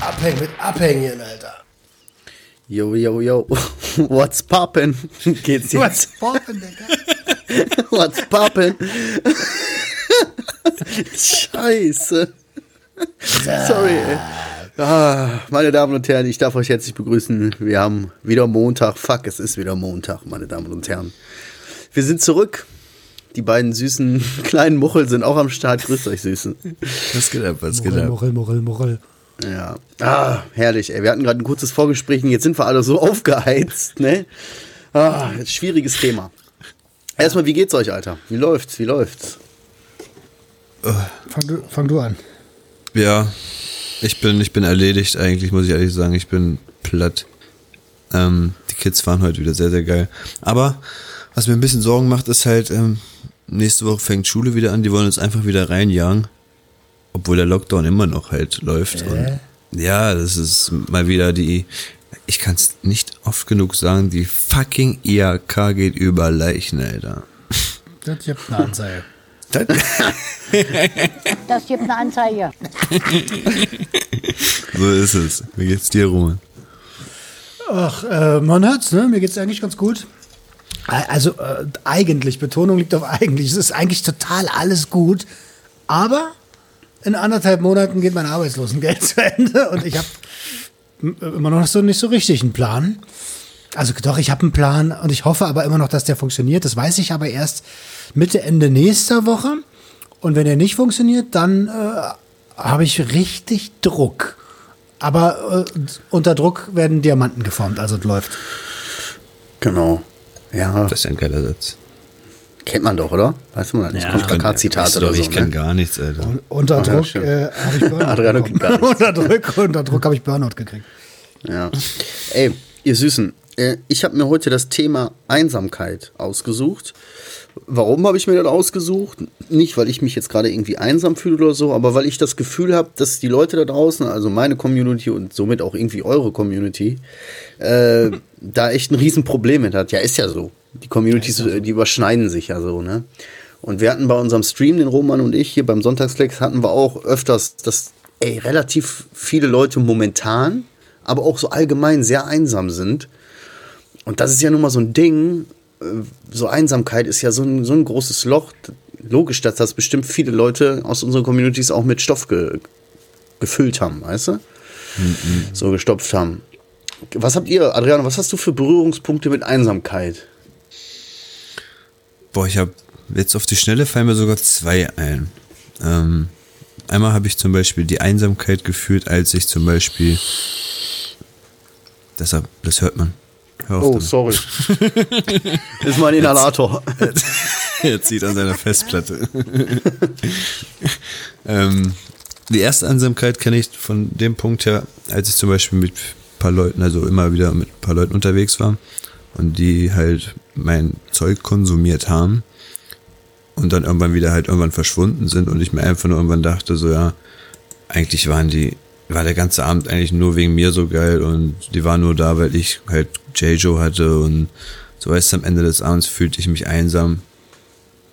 Abhängen mit Abhängen, Alter. Yo, yo, yo. What's poppin'? Geht's jetzt? Was poppen, Digga? What's poppin'? Scheiße. Sorry, ey. Ah, meine Damen und Herren, ich darf euch herzlich begrüßen. Wir haben wieder Montag. Fuck, es ist wieder Montag, meine Damen und Herren. Wir sind zurück. Die beiden süßen kleinen Muchel sind auch am Start. Grüßt euch, Süßen. Was geht ab, was geht ab? Morell, Morell, Morell. Ja. Ah, herrlich, ey. Wir hatten gerade ein kurzes Vorgespräch und jetzt sind wir alle so aufgeheizt, ne? Ah, schwieriges Thema. Erstmal, wie geht's euch, Alter? Wie läuft's? Wie läuft's? Fang du, fang du an. Ja, ich bin, ich bin erledigt eigentlich, muss ich ehrlich sagen. Ich bin platt. Ähm, die Kids waren heute wieder sehr, sehr geil. Aber was mir ein bisschen Sorgen macht, ist halt, ähm, nächste Woche fängt Schule wieder an, die wollen uns einfach wieder reinjagen. Obwohl der Lockdown immer noch halt läuft. Und ja, das ist mal wieder die, ich kann es nicht oft genug sagen, die fucking IAK geht über Leichen, Alter. Das gibt eine Anzeige. Das gibt eine Anzeige. So ist es. Wie geht's dir, Roman? Ach, äh, man hört's, ne? Mir geht's eigentlich ganz gut. Also, äh, eigentlich, Betonung liegt auf eigentlich. Es ist eigentlich total alles gut. Aber in anderthalb Monaten geht mein Arbeitslosengeld zu Ende und ich habe immer noch so nicht so richtig einen Plan. Also doch, ich habe einen Plan und ich hoffe aber immer noch, dass der funktioniert. Das weiß ich aber erst Mitte, Ende nächster Woche. Und wenn er nicht funktioniert, dann äh, habe ich richtig Druck. Aber äh, unter Druck werden Diamanten geformt, also es läuft. Genau. Ja, Das ist ja ein geiler Satz. kennt man doch, oder? Weißt du mal, das kommt Plakat-Zitat Weißt du oder doch, so. Ich Ne? gar nichts, Alter. Unter ja, Druck äh, habe ich Burnout Adriano bekommen. kriegt gar unter Druck, unter Druck habe ich Burnout gekriegt. Ja. Ey, ihr Süßen, äh, ich habe mir heute das Thema Einsamkeit ausgesucht. Warum habe ich mir das ausgesucht? Nicht, weil ich mich jetzt gerade irgendwie einsam fühle oder so, aber weil ich das Gefühl habe, dass die Leute da draußen, also meine Community und somit auch irgendwie eure Community, äh, da echt ein Riesenproblem mit hat. Ja, ist ja so. Die Communities, äh, die überschneiden sich ja so, ne? Und wir hatten bei unserem Stream, den Roman und ich hier beim Sonntagsflex, hatten wir auch öfters, dass ey, relativ viele Leute momentan, aber auch so allgemein sehr einsam sind. Und das ist ja nun mal so ein Ding, äh, so Einsamkeit ist ja so ein, so ein großes Loch. Logisch, dass das bestimmt viele Leute aus unseren Communities auch mit Stoff ge gefüllt haben, weißt du? So gestopft haben. Was habt ihr, Adriano, was hast du für Berührungspunkte mit Einsamkeit? Boah, ich habe jetzt auf die Schnelle fallen mir sogar zwei ein. Ähm, einmal habe ich zum Beispiel die Einsamkeit gefühlt, als ich zum Beispiel. Deshalb, das hört man. Hör Oh, damit. sorry. das ist mein Inhalator. er zieht an seiner Festplatte. ähm, die erste Einsamkeit kenne ich von dem Punkt her, als ich zum Beispiel mit paar Leuten, also immer wieder mit ein paar Leuten unterwegs war und die halt mein Zeug konsumiert haben und dann irgendwann wieder halt irgendwann verschwunden sind und ich mir einfach nur irgendwann dachte, so ja, eigentlich waren die, war der ganze Abend eigentlich nur wegen mir so geil und die waren nur da, weil ich halt J-Joe hatte und so weißt du, am Ende des Abends fühlte ich mich einsam.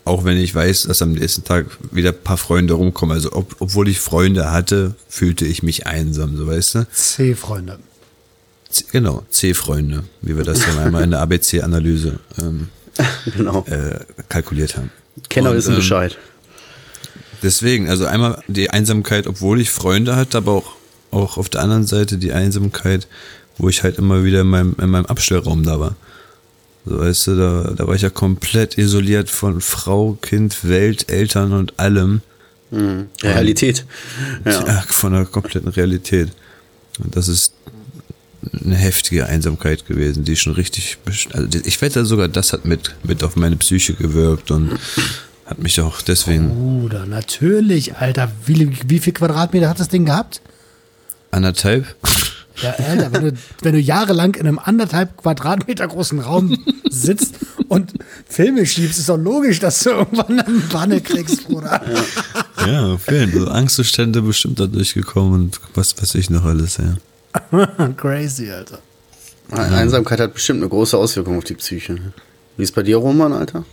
Auch wenn ich weiß, dass am nächsten Tag wieder ein paar Freunde rumkommen. Also ob, obwohl ich Freunde hatte, fühlte ich mich einsam, so weißt du. C-Freunde. Genau, C-Freunde, wie wir das ja einmal in der ABC-Analyse ähm, genau. äh, kalkuliert haben. Kenner wissen ähm, Bescheid. Deswegen, also einmal die Einsamkeit, obwohl ich Freunde hatte, aber auch, auch auf der anderen Seite die Einsamkeit, wo ich halt immer wieder in meinem, in meinem Abstellraum da war. So, weißt du, da, da war ich ja komplett isoliert von Frau, Kind, Welt, Eltern und allem. Realität. Ja. Ja, von der kompletten Realität. Und das ist eine heftige Einsamkeit gewesen, die schon richtig, also ich wette sogar, das hat mit, mit auf meine Psyche gewirkt und hat mich auch deswegen Bruder, natürlich, Alter. Wie, wie viel Quadratmeter hat das Ding gehabt? anderthalb. Ja, Alter, wenn du, wenn du jahrelang in einem anderthalb Quadratmeter großen Raum sitzt und Filme schiebst, ist doch logisch, dass du irgendwann eine Banne kriegst, Bruder. Ja, auf jeden Fall. Angstzustände bestimmt da durchgekommen und was weiß ich noch alles, ja. Crazy, Alter. Einsamkeit hat bestimmt eine große Auswirkung auf die Psyche. Wie ist bei dir, Roman, Alter?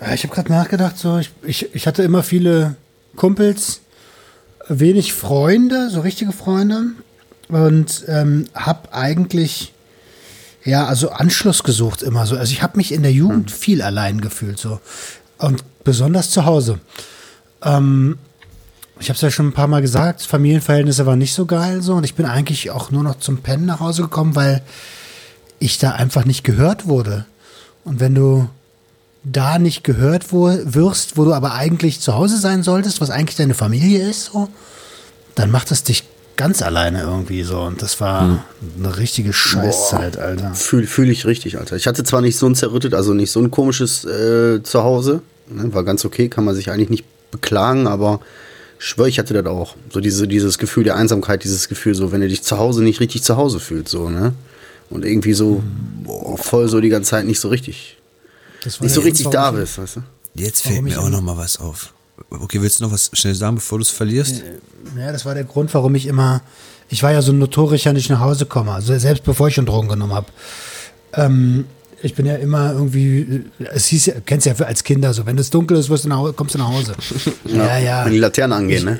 Ja, ich habe gerade nachgedacht, so ich, ich, ich hatte immer viele Kumpels, wenig Freunde, so richtige Freunde und ähm, habe eigentlich ja also Anschluss gesucht immer so. Also ich habe mich in der Jugend viel allein gefühlt so und besonders zu Hause. Ähm, ich habe es ja schon ein paar Mal gesagt, Familienverhältnisse waren nicht so geil so und ich bin eigentlich auch nur noch zum Pennen nach Hause gekommen, weil ich da einfach nicht gehört wurde. Und wenn du da nicht gehört wo, wirst, wo du aber eigentlich zu Hause sein solltest, was eigentlich deine Familie ist, so, dann macht es dich ganz alleine irgendwie so. Und das war eine richtige Scheißzeit, Alter. Fühle fühl ich richtig, Alter. Ich hatte zwar nicht so ein zerrüttet, also nicht so ein komisches äh, Zuhause, ne, war ganz okay, kann man sich eigentlich nicht beklagen, aber schwöre, ich hatte das auch. So diese, dieses Gefühl der Einsamkeit, dieses Gefühl, so, wenn du dich zu Hause nicht richtig zu Hause fühlst, so, ne? Und irgendwie so boah, voll so die ganze Zeit nicht so richtig, Das war nicht so richtig da bist, weißt du? Jetzt fällt mir auch noch mal was auf. Okay, willst du noch was schnell sagen, bevor du es verlierst? Ja, das war der Grund, warum ich immer, ich war ja so notorischer nicht nach Hause komme, also selbst bevor ich schon Drogen genommen habe. Ähm, ich bin ja immer irgendwie, es hieß ja, kennst ja als Kinder so, wenn es dunkel ist, wirst du nach, kommst du nach Hause. Ja, ja. Wenn die Laternen angehen, ne?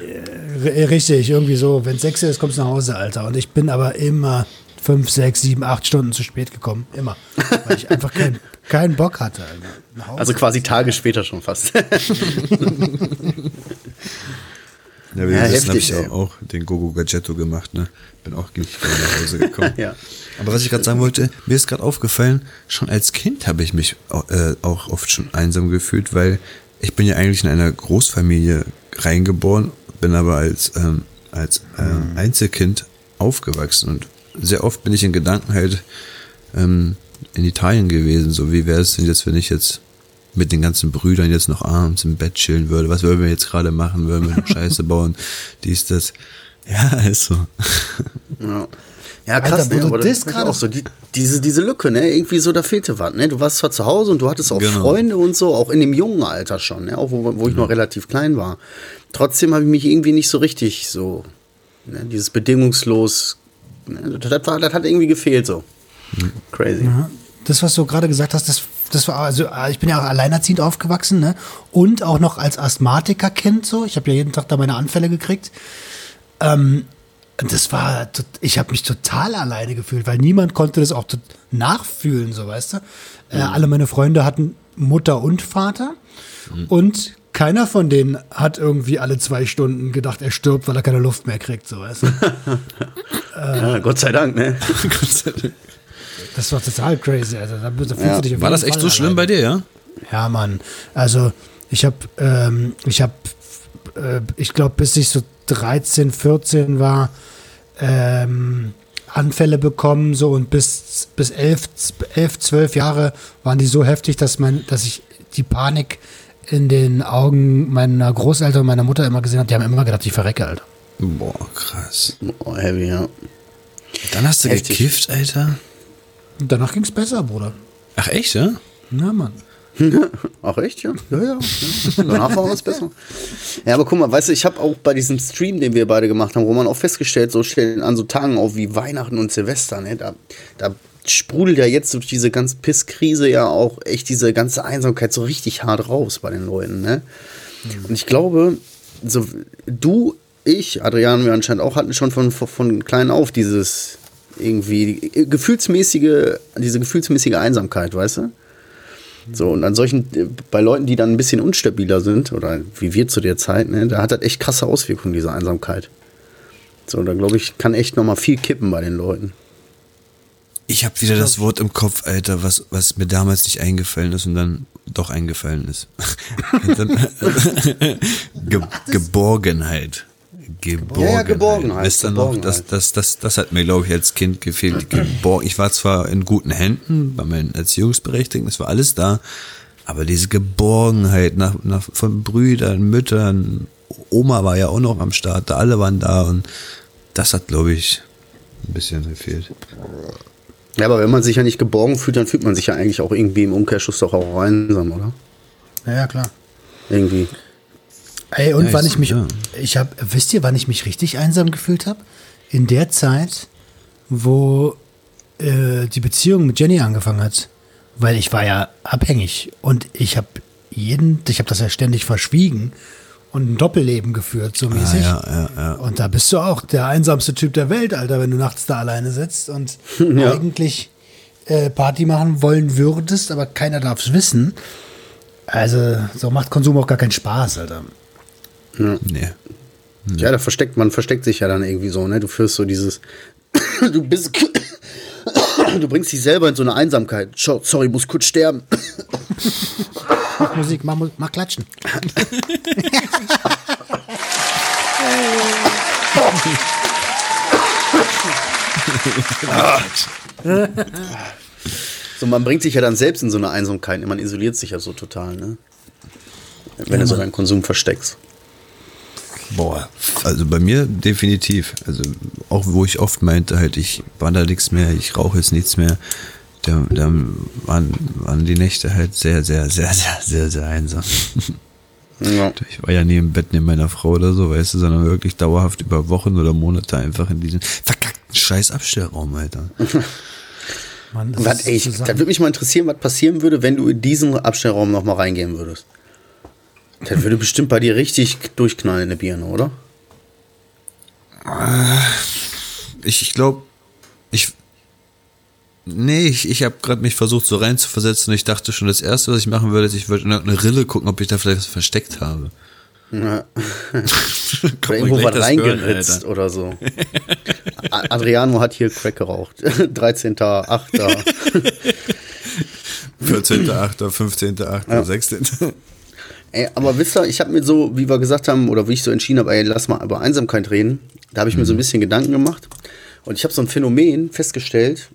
R- Richtig, irgendwie so, wenn es sechs ist, kommst du nach Hause, Alter. Und ich bin aber immer fünf, sechs, sieben, acht Stunden zu spät gekommen. Immer. Weil ich einfach keinen keinen Bock hatte. Also quasi Tage später schon fast. Ja, wie Ja, wissen, habe ich auch, auch den Gogo Gadgetto gemacht, ne? Bin auch früh nach Hause gekommen. Ja. Aber was ich gerade sagen wollte, mir ist gerade aufgefallen, schon als Kind habe ich mich äh, auch oft schon einsam gefühlt, weil ich bin ja eigentlich in einer Großfamilie reingeboren, bin aber als, ähm, als ähm, Einzelkind aufgewachsen und sehr oft bin ich in Gedanken halt ähm, in Italien gewesen. So, wie wäre es denn jetzt, wenn ich jetzt mit den ganzen Brüdern jetzt noch abends im Bett chillen würde? Was würden wir jetzt gerade machen? Würden wir noch Scheiße bauen? Dies, das. Ja, ist so. Ja, ja krass, Alter, ne? du Aber das ist gerade- auch so, die, diese, diese Lücke, ne? Irgendwie so, da fehlte was, ne? Du warst zwar zu Hause und du hattest auch Genau. Freunde und so, auch in dem jungen Alter schon, ne? Auch wo, wo ich noch relativ klein war. Trotzdem habe ich mich irgendwie nicht so richtig so, ne? Dieses bedingungslos, ne? das, das, war, das hat irgendwie gefehlt so. Crazy. Ja, das, was du gerade gesagt hast, das, das war, also äh, ich bin ja auch alleinerziehend aufgewachsen, ne? Und auch noch als Asthmatikerkind so. Ich habe ja jeden Tag da meine Anfälle gekriegt. Ähm, das war, ich habe mich total alleine gefühlt, weil niemand konnte das auch nachfühlen, so weißt du. Äh, alle meine Freunde hatten Mutter und Vater und keiner von denen hat irgendwie alle zwei Stunden gedacht, er stirbt, weil er keine Luft mehr kriegt, so weißt du. Ja, Gott sei Dank, ne? Das war total crazy, also da, da fühlst Ja. du dich auf War das echt Fall so schlimm alleine. bei dir, ja? Ja, Mann. Also ich habe, ähm, ich habe, äh, ich glaube, bis ich so 13, 14 war, ähm, Anfälle bekommen so und bis bis 11, 11, 12 Jahre waren die so heftig, dass man, dass ich die Panik in den Augen meiner Großeltern und meiner Mutter immer gesehen habe. Die haben immer gedacht, ich verrecke, Alter. Boah, krass. Oh, heavy, ja. Dann hast du Heftig. gekifft, Alter? Und danach ging's besser, Bruder. Ach echt, ja? Ja, Mann. Ach echt, ja? Ja, ja. ja. Danach war es besser. Ja, aber guck mal, weißt du, ich habe auch bei diesem Stream, den wir beide gemacht haben, Roman, auch festgestellt, so stellen an so Tagen auf wie Weihnachten und Silvester, ne, da, da sprudelt ja jetzt durch diese ganze Pisskrise ja auch echt diese ganze Einsamkeit so richtig hart raus bei den Leuten, ne? Und ich glaube, so du, ich, Adrian, wir anscheinend auch hatten schon von, von klein auf dieses irgendwie gefühlsmäßige, diese gefühlsmäßige Einsamkeit, weißt du? So, und an solchen, äh, bei Leuten, die dann ein bisschen unstabiler sind, oder wie wir zu der Zeit, ne, da hat das echt krasse Auswirkungen, diese Einsamkeit. So, da glaube ich, kann echt nochmal viel kippen bei den Leuten. Ich habe wieder das Wort im Kopf, Alter, was, was mir damals nicht eingefallen ist und dann doch eingefallen ist. Dann, Ge Geborgenheit. Geborgenheit. Ja, ja, Geborgenheit, Wisst ihr noch, Geborgenheit. das, das, das, das hat mir, glaube ich, als Kind gefehlt. Geborgen ich war zwar in guten Händen bei meinen Erziehungsberechtigten, das war alles da, aber diese Geborgenheit nach, nach, von Brüdern, Müttern, Oma war ja auch noch am Start, da alle waren da und das hat, glaube ich, ein bisschen gefehlt. Ja, aber wenn man sich ja nicht geborgen fühlt, dann fühlt man sich ja eigentlich auch irgendwie im Umkehrschluss doch auch einsam, oder? Ja, ja, klar. Irgendwie. Ey, und Ja, wann ich- ich mich, ja. ich habe, wisst ihr, wann ich mich richtig einsam gefühlt habe? In der Zeit, wo äh, die Beziehung mit Jenny angefangen hat. Weil ich war ja abhängig und ich habe jeden, ich habe das ja ständig verschwiegen und ein Doppelleben geführt, so mäßig. Ah, ja, ja, ja. Und da bist du auch der einsamste Typ der Welt, Alter, wenn du nachts da alleine sitzt und Ja. eigentlich äh, Party machen wollen würdest, aber keiner darf es wissen. Also, so macht Konsum auch gar keinen Spaß, Alter. Nee. Ja, da versteckt, man versteckt sich ja dann irgendwie so, ne? Du führst so dieses, du bist, du bringst dich selber in so eine Einsamkeit. Sorry, muss kurz sterben. Mach Musik, mach, mach Klatschen. So, man bringt sich ja dann selbst in so eine Einsamkeit. Man isoliert sich ja so total, ne? Wenn du so deinen Konsum versteckst. Boah. Also bei mir definitiv. Also auch wo ich oft meinte, halt, ich baller nichts mehr, ich rauche jetzt nichts mehr. Da, da waren, waren die Nächte halt sehr, sehr, sehr, sehr, sehr, sehr einsam. Ja. Ich war ja nie im Bett neben meiner Frau oder so, weißt du, sondern wirklich dauerhaft über Wochen oder Monate einfach in diesem verkackten scheiß Abstellraum, Alter. Mann, das Was, ist ey, ich, das würde mich mal interessieren, was passieren würde, wenn du in diesen Abstellraum nochmal reingehen würdest. Das würde bestimmt bei dir richtig durchknallen in der Birne, oder? Ich, ich glaube, ich. Nee, ich, ich habe gerade mich versucht so reinzuversetzen und ich dachte schon, das Erste, was ich machen würde, ist, ich würde in eine Rille gucken, ob ich da vielleicht was versteckt habe. Ja. Oder irgendwo was reingeritzt hören, oder so. Adriano hat hier Crack geraucht. 13.8. 14.8., 15.8., Ja. 16. Ey, aber wisst ihr, ich habe mir so, wie wir gesagt haben, oder wie ich so entschieden habe, ey, lass mal über Einsamkeit reden, da habe ich mir so ein bisschen Gedanken gemacht. Und ich habe so ein Phänomen festgestellt.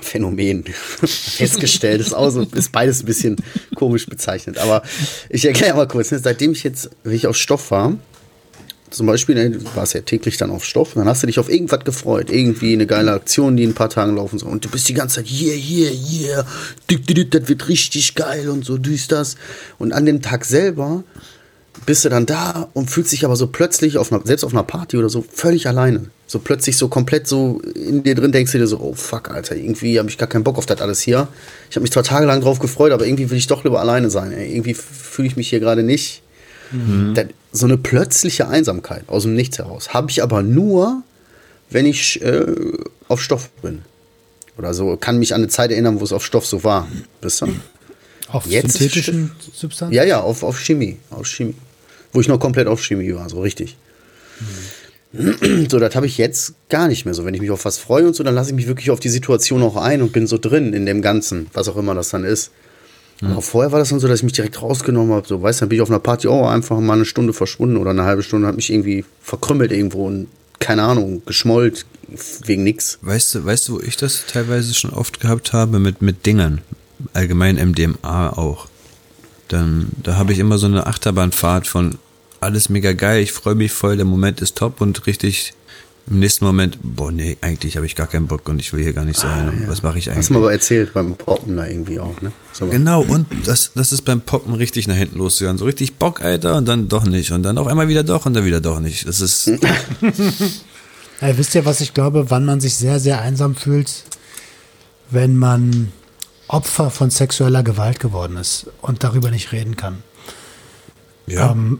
Phänomen. festgestellt ist auch so, ist beides ein bisschen komisch bezeichnet. Aber ich erkläre mal kurz, ne, seitdem ich jetzt, wenn ich auf Stoff war, zum Beispiel, ne, du warst ja täglich dann auf Stoff, und dann hast du dich auf irgendwas gefreut. Irgendwie eine geile Aktion, die in ein paar Tagen laufen soll. Und du bist die ganze Zeit, yeah, yeah, yeah, das wird richtig geil und so, dies, das. Und an dem Tag selber bist du dann da und fühlst dich aber so plötzlich, auf einer, selbst auf einer Party oder so, völlig alleine. So plötzlich so komplett so in dir drin denkst du dir so, oh fuck, Alter, irgendwie habe ich gar keinen Bock auf das alles hier. Ich habe mich zwar tagelang drauf gefreut, aber irgendwie will ich doch lieber alleine sein. Ey. Irgendwie fühle ich mich hier gerade nicht. Das, so eine plötzliche Einsamkeit aus dem Nichts heraus. Habe ich aber nur, wenn ich äh, auf Stoff bin. Oder so, kann mich an eine Zeit erinnern, wo es auf Stoff so war. Wisst ihr? Auf Jetzt- synthetischen Substanzen? Ja, ja, auf, auf Chemie. Auf Chemie. Wo ich noch komplett auf Chemie war, so richtig. So, das habe ich jetzt gar nicht mehr so. Wenn ich mich auf was freue und so, dann lasse ich mich wirklich auf die Situation auch ein und bin so drin in dem Ganzen, was auch immer das dann ist. Aber vorher war das dann so, dass ich mich direkt rausgenommen habe. So, weißt du, dann bin ich auf einer Party auch einfach mal eine Stunde verschwunden oder eine halbe Stunde, habe mich irgendwie verkrümmelt irgendwo und keine Ahnung, geschmollt wegen nix. Weißt du, weißt du, wo ich das teilweise schon oft gehabt habe mit, mit Dingern? Allgemein MDMA auch. Dann, da habe ich immer so eine Achterbahnfahrt von alles mega geil, ich freue mich voll, der Moment ist top und richtig im nächsten Moment, boah, nee, eigentlich habe ich gar keinen Bock und ich will hier gar nicht sein. und Was mache ich eigentlich? Hast du mir aber erzählt beim Poppen da irgendwie auch, ne? So, Genau, und das, das ist beim Poppen richtig nach hinten losgegangen. So richtig Bock, Alter, und dann doch nicht. Und dann auf einmal wieder doch und dann wieder doch nicht. Das ist. Ey, wisst ihr, was ich glaube, wann man sich sehr, sehr einsam fühlt? Wenn man Opfer von sexueller Gewalt geworden ist und darüber nicht reden kann. Ja. Ähm,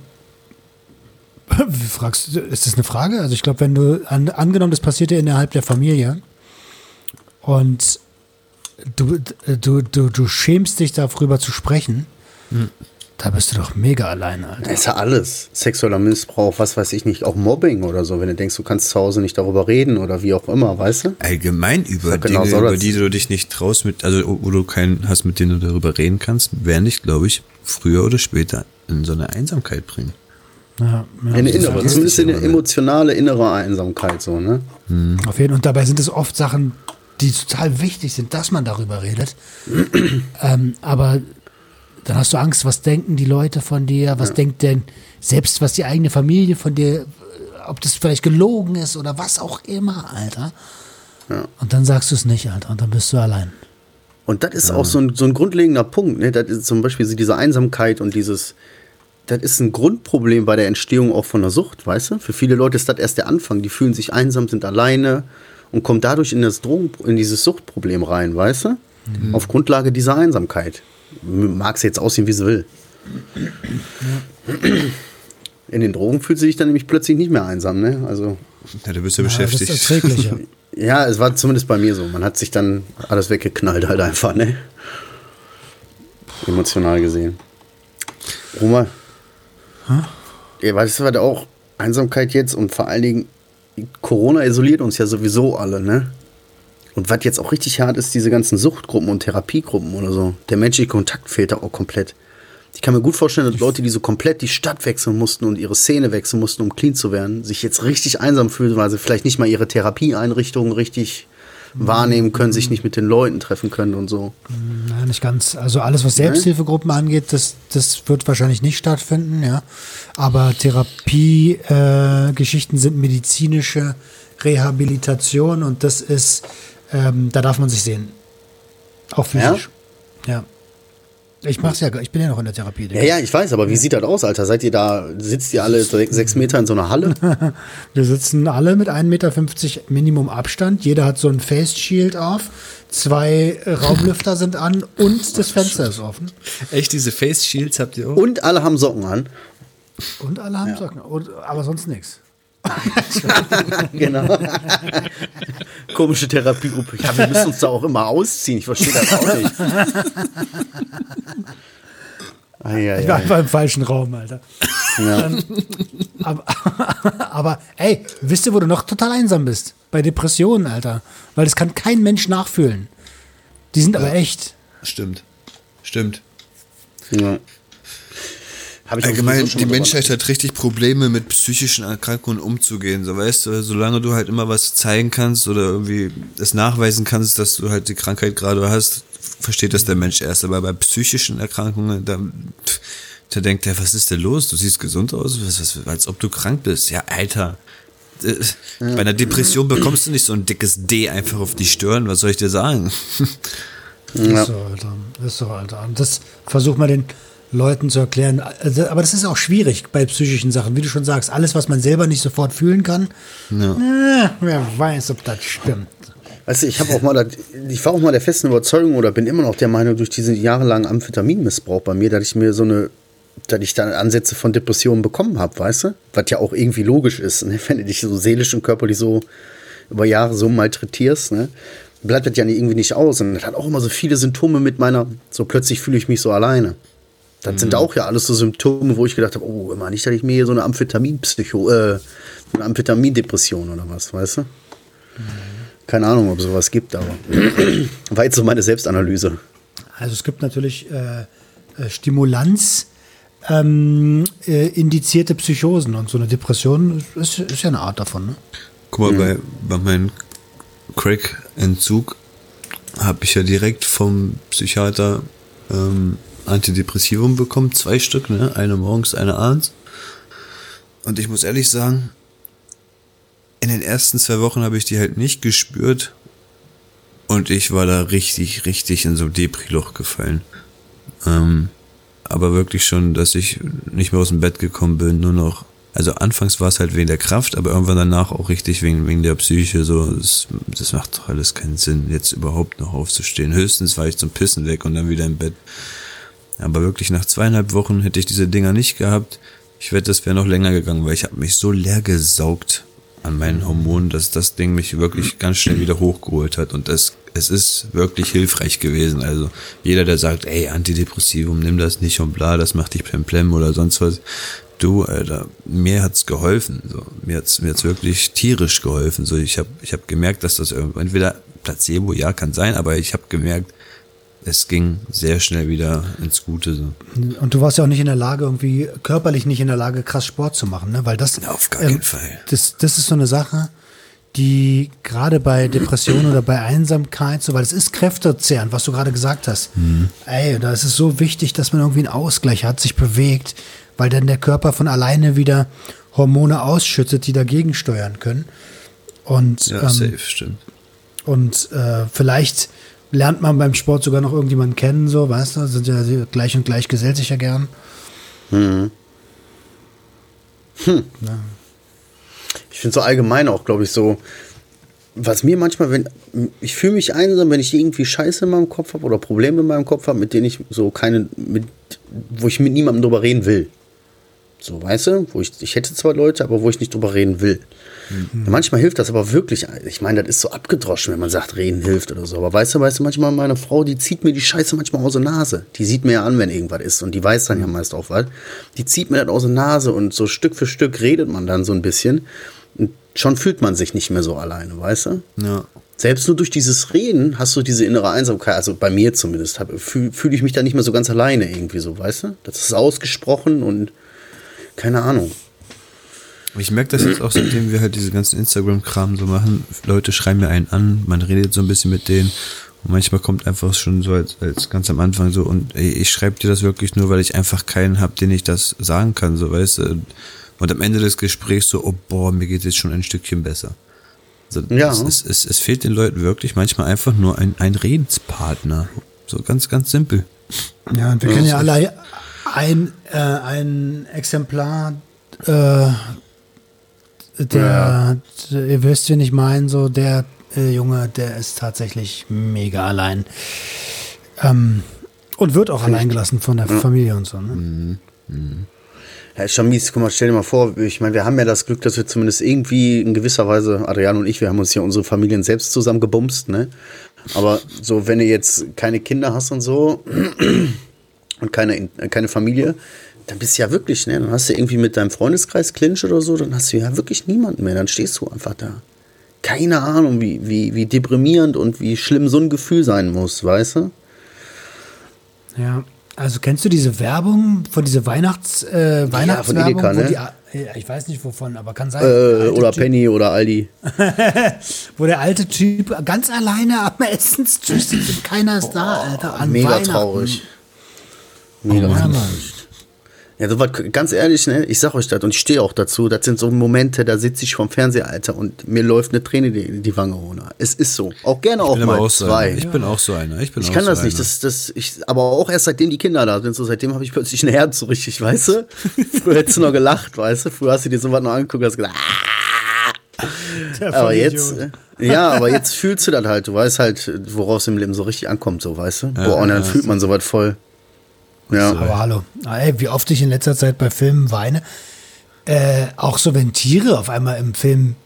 fragst du, ist das eine Frage? Also ich glaube, wenn du, an, angenommen, das passiert dir innerhalb der Familie und du, du, du, du schämst dich darüber zu sprechen, da bist du doch mega alleine, Alter. Das ist ja alles. Sexueller Missbrauch, was weiß ich nicht, auch Mobbing oder so, wenn du denkst, du kannst zu Hause nicht darüber reden oder wie auch immer, weißt du? Allgemein über Ja, genau Dinge, so über die du dich nicht traust, mit, also wo du keinen hast, mit denen du darüber reden kannst, werden dich, glaube ich, früher oder später in so eine Einsamkeit bringen. Ja, ja, Eine innere, zumindest eine ne? emotionale innere Einsamkeit, so, ne? Auf jeden Und dabei sind es oft Sachen, die total wichtig sind, dass man darüber redet. ähm, aber dann hast du Angst, was denken die Leute von dir, was denkt denn selbst was die eigene Familie von dir, ob das vielleicht gelogen ist oder was auch immer, Alter. Und dann sagst du es nicht, Alter, und dann bist du allein. Und das ist auch so ein, so ein grundlegender Punkt, ne? Das ist zum Beispiel so diese Einsamkeit und dieses, das ist ein Grundproblem bei der Entstehung auch von der Sucht, weißt du? Für viele Leute ist das erst der Anfang. Die fühlen sich einsam, sind alleine und kommen dadurch in das Drogen, in dieses Suchtproblem rein, weißt du? Auf Grundlage dieser Einsamkeit. Mag es jetzt aussehen, wie es will. In den Drogen fühlt sie sich dann nämlich plötzlich nicht mehr einsam, ne? Also. Ja, du bist ja, Ja, das ist beschäftigt. erträglicher. Ja, es war zumindest bei mir so. Man hat sich dann alles weggeknallt halt einfach, ne? Emotional gesehen. Ja, weißt du, was auch Einsamkeit jetzt und vor allen Dingen Corona isoliert uns ja sowieso alle, ne? Und was jetzt auch richtig hart ist, diese ganzen Suchtgruppen und Therapiegruppen oder so. Der menschliche Kontakt fehlt da auch komplett. Ich kann mir gut vorstellen, dass Leute, die so komplett die Stadt wechseln mussten und ihre Szene wechseln mussten, um clean zu werden, sich jetzt richtig einsam fühlen, weil sie vielleicht nicht mal ihre Therapieeinrichtungen richtig wahrnehmen können, sich nicht mit den Leuten treffen können und so. Nein, nicht ganz. Also alles, was Selbsthilfegruppen angeht, das, das wird wahrscheinlich nicht stattfinden, ja. Aber Therapie-Geschichten äh, sind medizinische Rehabilitation und das ist, ähm, da darf man sich sehen. Auch physisch. Ja. Ich mach's ja, ich bin ja noch in der Therapie. Ja, ja, ich weiß, aber wie sieht das aus, Alter? Seid ihr da, sitzt ihr alle se- sechs Meter in so einer Halle? Wir sitzen alle mit 1,50 Meter Minimum Abstand. Jeder hat so ein Face Shield auf. Zwei Raumlüfter sind an und das Fenster ist offen. Echt, diese Face Shields habt ihr auch? Und alle haben Socken an. Und alle haben Socken. Und, aber sonst nichts. Genau. Komische Therapiegruppe. Ja, wir müssen uns da auch immer ausziehen. Ich verstehe das auch nicht. Ei, Ich ei, war ei. einfach im falschen Raum, Alter. Ja. Aber, aber ey, wisst ihr, wo du noch total einsam bist? Bei Depressionen, Alter. Weil das kann kein Mensch nachfühlen. Die sind aber echt. Stimmt. Stimmt. Ja. Hab ich Allgemein, die mal Menschheit hat richtig Probleme mit psychischen Erkrankungen umzugehen. So weißt du, solange du halt immer was zeigen kannst oder irgendwie es nachweisen kannst, dass du halt die Krankheit gerade hast, versteht das der Mensch erst. Aber bei psychischen Erkrankungen, da, da denkt er, was ist denn los? Du siehst gesund aus, was, was, als ob du krank bist. Ja, Alter. Äh, Bei einer Depression bekommst du nicht so ein dickes D einfach auf die Stirn. Was soll ich dir sagen? Ja. Ist so, Alter. Ist so, Alter. Und das versucht man den Leuten zu erklären. Also, aber das ist auch schwierig bei psychischen Sachen. Wie du schon sagst, alles, was man selber nicht sofort fühlen kann, äh, wer weiß, ob das stimmt. Weißt du, ich habe auch mal, ich war auch mal der festen Überzeugung oder bin immer noch der Meinung, durch diesen jahrelangen Amphetaminmissbrauch bei mir, dass ich mir so eine, dass ich da Ansätze von Depressionen bekommen habe, weißt du? Was ja auch irgendwie logisch ist, ne? wenn du dich so seelisch und körperlich so über Jahre so malträtierst, ne? Bleibt das ja irgendwie nicht aus. Und das hat auch immer so viele Symptome mit meiner, so plötzlich fühle ich mich so alleine. Das sind auch ja alles so Symptome, wo ich gedacht habe, oh, immer nicht, dass ich mir hier so eine Amphetamin-Psycho, äh, eine Amphetamindepression oder was, weißt du? Keine Ahnung, ob es sowas gibt, aber war jetzt so meine Selbstanalyse. Also es gibt natürlich äh, äh, Stimulanz ähm, äh, indizierte Psychosen und so eine Depression ist, ist ja eine Art davon. Ne? Guck mal, bei, bei meinem Crack-Entzug habe ich ja direkt vom Psychiater ähm, Antidepressivum bekommen, zwei Stück, ne? Eine morgens, eine abends. Und ich muss ehrlich sagen, in den ersten zwei Wochen habe ich die halt nicht gespürt. Und ich war da richtig, richtig in so ein Depri-Loch gefallen. Ähm, aber wirklich schon, dass ich nicht mehr aus dem Bett gekommen bin, nur noch. Also anfangs war es halt wegen der Kraft, aber irgendwann danach auch richtig wegen, wegen der Psyche. So, das, das macht doch alles keinen Sinn, jetzt überhaupt noch aufzustehen. Höchstens war ich zum Pissen weg und dann wieder im Bett. Aber wirklich nach zweieinhalb Wochen hätte ich diese Dinger nicht gehabt. Ich wette, das wäre noch länger gegangen, weil ich habe mich so leer gesaugt an meinen Hormonen, dass das Ding mich wirklich ganz schnell wieder hochgeholt hat. Und das, es ist wirklich hilfreich gewesen. Also jeder, der sagt, ey, Antidepressivum, nimm das nicht und bla, das macht dich plemplem oder sonst was. Du, Alter, mir hat's geholfen. So, mir hat's mir hat's wirklich tierisch geholfen. So, ich habe ich hab gemerkt, dass das irgendwo entweder Placebo, ja, kann sein, aber ich habe gemerkt, es ging sehr schnell wieder ins Gute. So. Und du warst ja auch nicht in der Lage, irgendwie körperlich nicht in der Lage, krass Sport zu machen, ne? Weil das Auf gar keinen Fall. Das, das ist so eine Sache, die gerade bei Depressionen oder bei Einsamkeit, so, weil es ist kräftezehrend, was du gerade gesagt hast. Ey, da ist es so wichtig, dass man irgendwie einen Ausgleich hat, sich bewegt, weil dann der Körper von alleine wieder Hormone ausschüttet, die dagegen steuern können. Und, Ja, ähm, safe, stimmt. und äh, vielleicht lernt man beim Sport sogar noch irgendjemanden kennen, so, weißt du, sind ja gleich und gleich gesellt sich ja gern. Ich finde so allgemein auch, glaube ich, so, was mir manchmal, wenn ich fühle mich einsam, wenn ich irgendwie Scheiße in meinem Kopf habe oder Probleme in meinem Kopf habe, mit denen ich so keine, mit, wo ich mit niemandem drüber reden will. So, weißt du, wo ich, ich hätte zwar Leute, aber wo ich nicht drüber reden will. Mhm. Manchmal hilft das aber wirklich. Ich meine, das ist so abgedroschen, wenn man sagt, reden hilft oder so. Aber weißt du, weißt du, manchmal meine Frau, die zieht mir die Scheiße manchmal aus der Nase. Die sieht mir ja an, wenn irgendwas ist und die weiß dann ja meist auch was. Die zieht mir das aus der Nase und so Stück für Stück redet man dann so ein bisschen. Und schon fühlt man sich nicht mehr so alleine, weißt du? Ja. Selbst nur durch dieses Reden hast du diese innere Einsamkeit, also bei mir zumindest, fühle fühl ich mich da nicht mehr so ganz alleine irgendwie so, weißt du? Das ist ausgesprochen und keine Ahnung. Ich merke das jetzt auch, seitdem wir halt diese ganzen Instagram-Kram so machen. Leute schreiben mir einen an, man redet so ein bisschen mit denen. Und manchmal kommt einfach schon so als, als ganz am Anfang so, und ey, ich schreibe dir das wirklich nur, weil ich einfach keinen habe, den ich das sagen kann, so weißt du. Und am Ende des Gesprächs so, oh boah, mir geht jetzt schon ein Stückchen besser. Also ja. Es, es, es, es, fehlt den Leuten wirklich manchmal einfach nur ein, ein Redenspartner. So ganz, ganz simpel. Ja, und wir kennen ja alle ein, äh, ein Exemplar, äh, der, ja. ihr wisst, wen ich meine, so der äh, Junge, der ist tatsächlich mega allein. Ähm, und wird auch allein gelassen von der Familie und so. Ne? Mhm. Mhm. Ja, ist schon mies. Guck mal, stell dir mal vor, ich meine, wir haben ja das Glück, dass wir zumindest irgendwie in gewisser Weise, Adrian und ich, wir haben uns ja unsere Familien selbst zusammen gebumst, ne? Aber so, wenn du jetzt keine Kinder hast und so und keine, keine Familie, dann bist du ja wirklich, ne? Dann hast du irgendwie mit deinem Freundeskreis Clinch oder so, dann hast du ja wirklich niemanden mehr. Dann stehst du einfach da. Keine Ahnung, wie, wie, wie deprimierend und wie schlimm so ein Gefühl sein muss, weißt du? Ja, also kennst du diese Werbung von dieser Weihnachts, äh, Weihnachtswerbung? Ja, von Edeka, ne? Die, ich weiß nicht wovon, aber kann sein. Äh, oder typ, Penny oder Aldi. wo der alte Typ ganz alleine am Essenstisch sitzt und keiner ist da, Alter. An mega traurig. Mega oh. Ja, so was, ganz ehrlich, ne, ich sag euch das und ich stehe auch dazu. Das sind so Momente, da sitze ich vorm Fernseher, Alter, und mir läuft eine Träne die, die Wange runter. Es ist so. Auch gerne auch mal auch zwei. So ich bin auch so einer. Ich, bin ich kann so das nicht. Das, das, ich, aber auch erst seitdem die Kinder da sind, so seitdem habe ich plötzlich ein Herz so richtig, weißt du? Früher hättest du noch gelacht, weißt du? Früher hast du dir so was noch angeguckt und hast gedacht, ah! aber jetzt, ja, aber jetzt fühlst du das halt. Du weißt halt, worauf es im Leben so richtig ankommt, so, weißt du? Ja, Boah, und dann ja, fühlt man so was voll. Ja. Aber hallo, ey, wie oft ich in letzter Zeit bei Filmen weine. Äh, auch so, wenn Tiere auf einmal im Film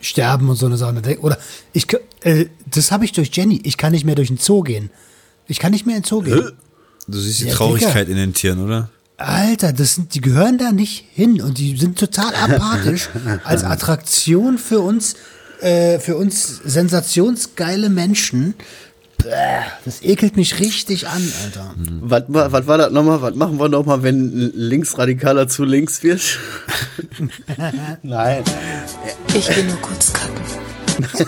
sterben und so eine Sache. Oder ich, äh, das habe ich durch Jenny. Ich kann nicht mehr durch den Zoo gehen. Ich kann nicht mehr in den Zoo gehen. Du siehst die ja, Traurigkeit Digga. in den Tieren, oder? Alter, das sind, die gehören da nicht hin und die sind total apathisch als Attraktion für uns, äh, für uns sensationsgeile Menschen das ekelt mich richtig an, Alter. Was, was, was war das nochmal? Was machen wir nochmal, wenn Linksradikaler zu links wird? Nein. Ich will nur kurz kacken.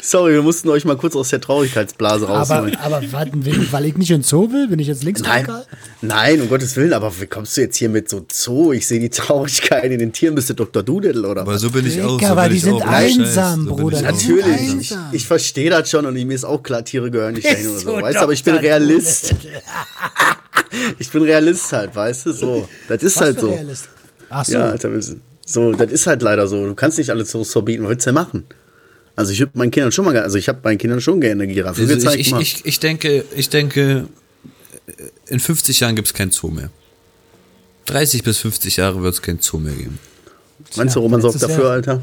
Sorry, wir mussten euch mal kurz aus der Traurigkeitsblase rausholen. Aber, aber warten, weil ich nicht in Zoo will? Bin ich jetzt linksradikal? Nein, nein, um Gottes Willen, aber wie kommst du jetzt hier mit so Zoo? Ich sehe die Traurigkeit in den Tieren, bist du Dr. Doodle oder Aber so bin ich auch. So weil die sind einsam, so Bruder. Natürlich, ich, ich verstehe das schon und mir ist auch klar, Tiere gehören nicht dahin oder so, weißt du, aber ich bin Realist. ich bin Realist halt, weißt du, so. Das ist Was halt so. Realist? Ach so. Ja, Alter, so, das ist halt leider so. Du kannst nicht alles so verbieten. Was willst du denn machen? Also ich habe meinen Kindern schon mal, also ich habe meinen Kindern schon gerne eine Giraffe. Also ich, ich, ich, ich, denke, ich denke, in 50 Jahren gibt es kein Zoo mehr. 30 bis 50 Jahre wird es kein Zoo mehr geben. Meinst du, Roman sorgt dafür, ja, Alter?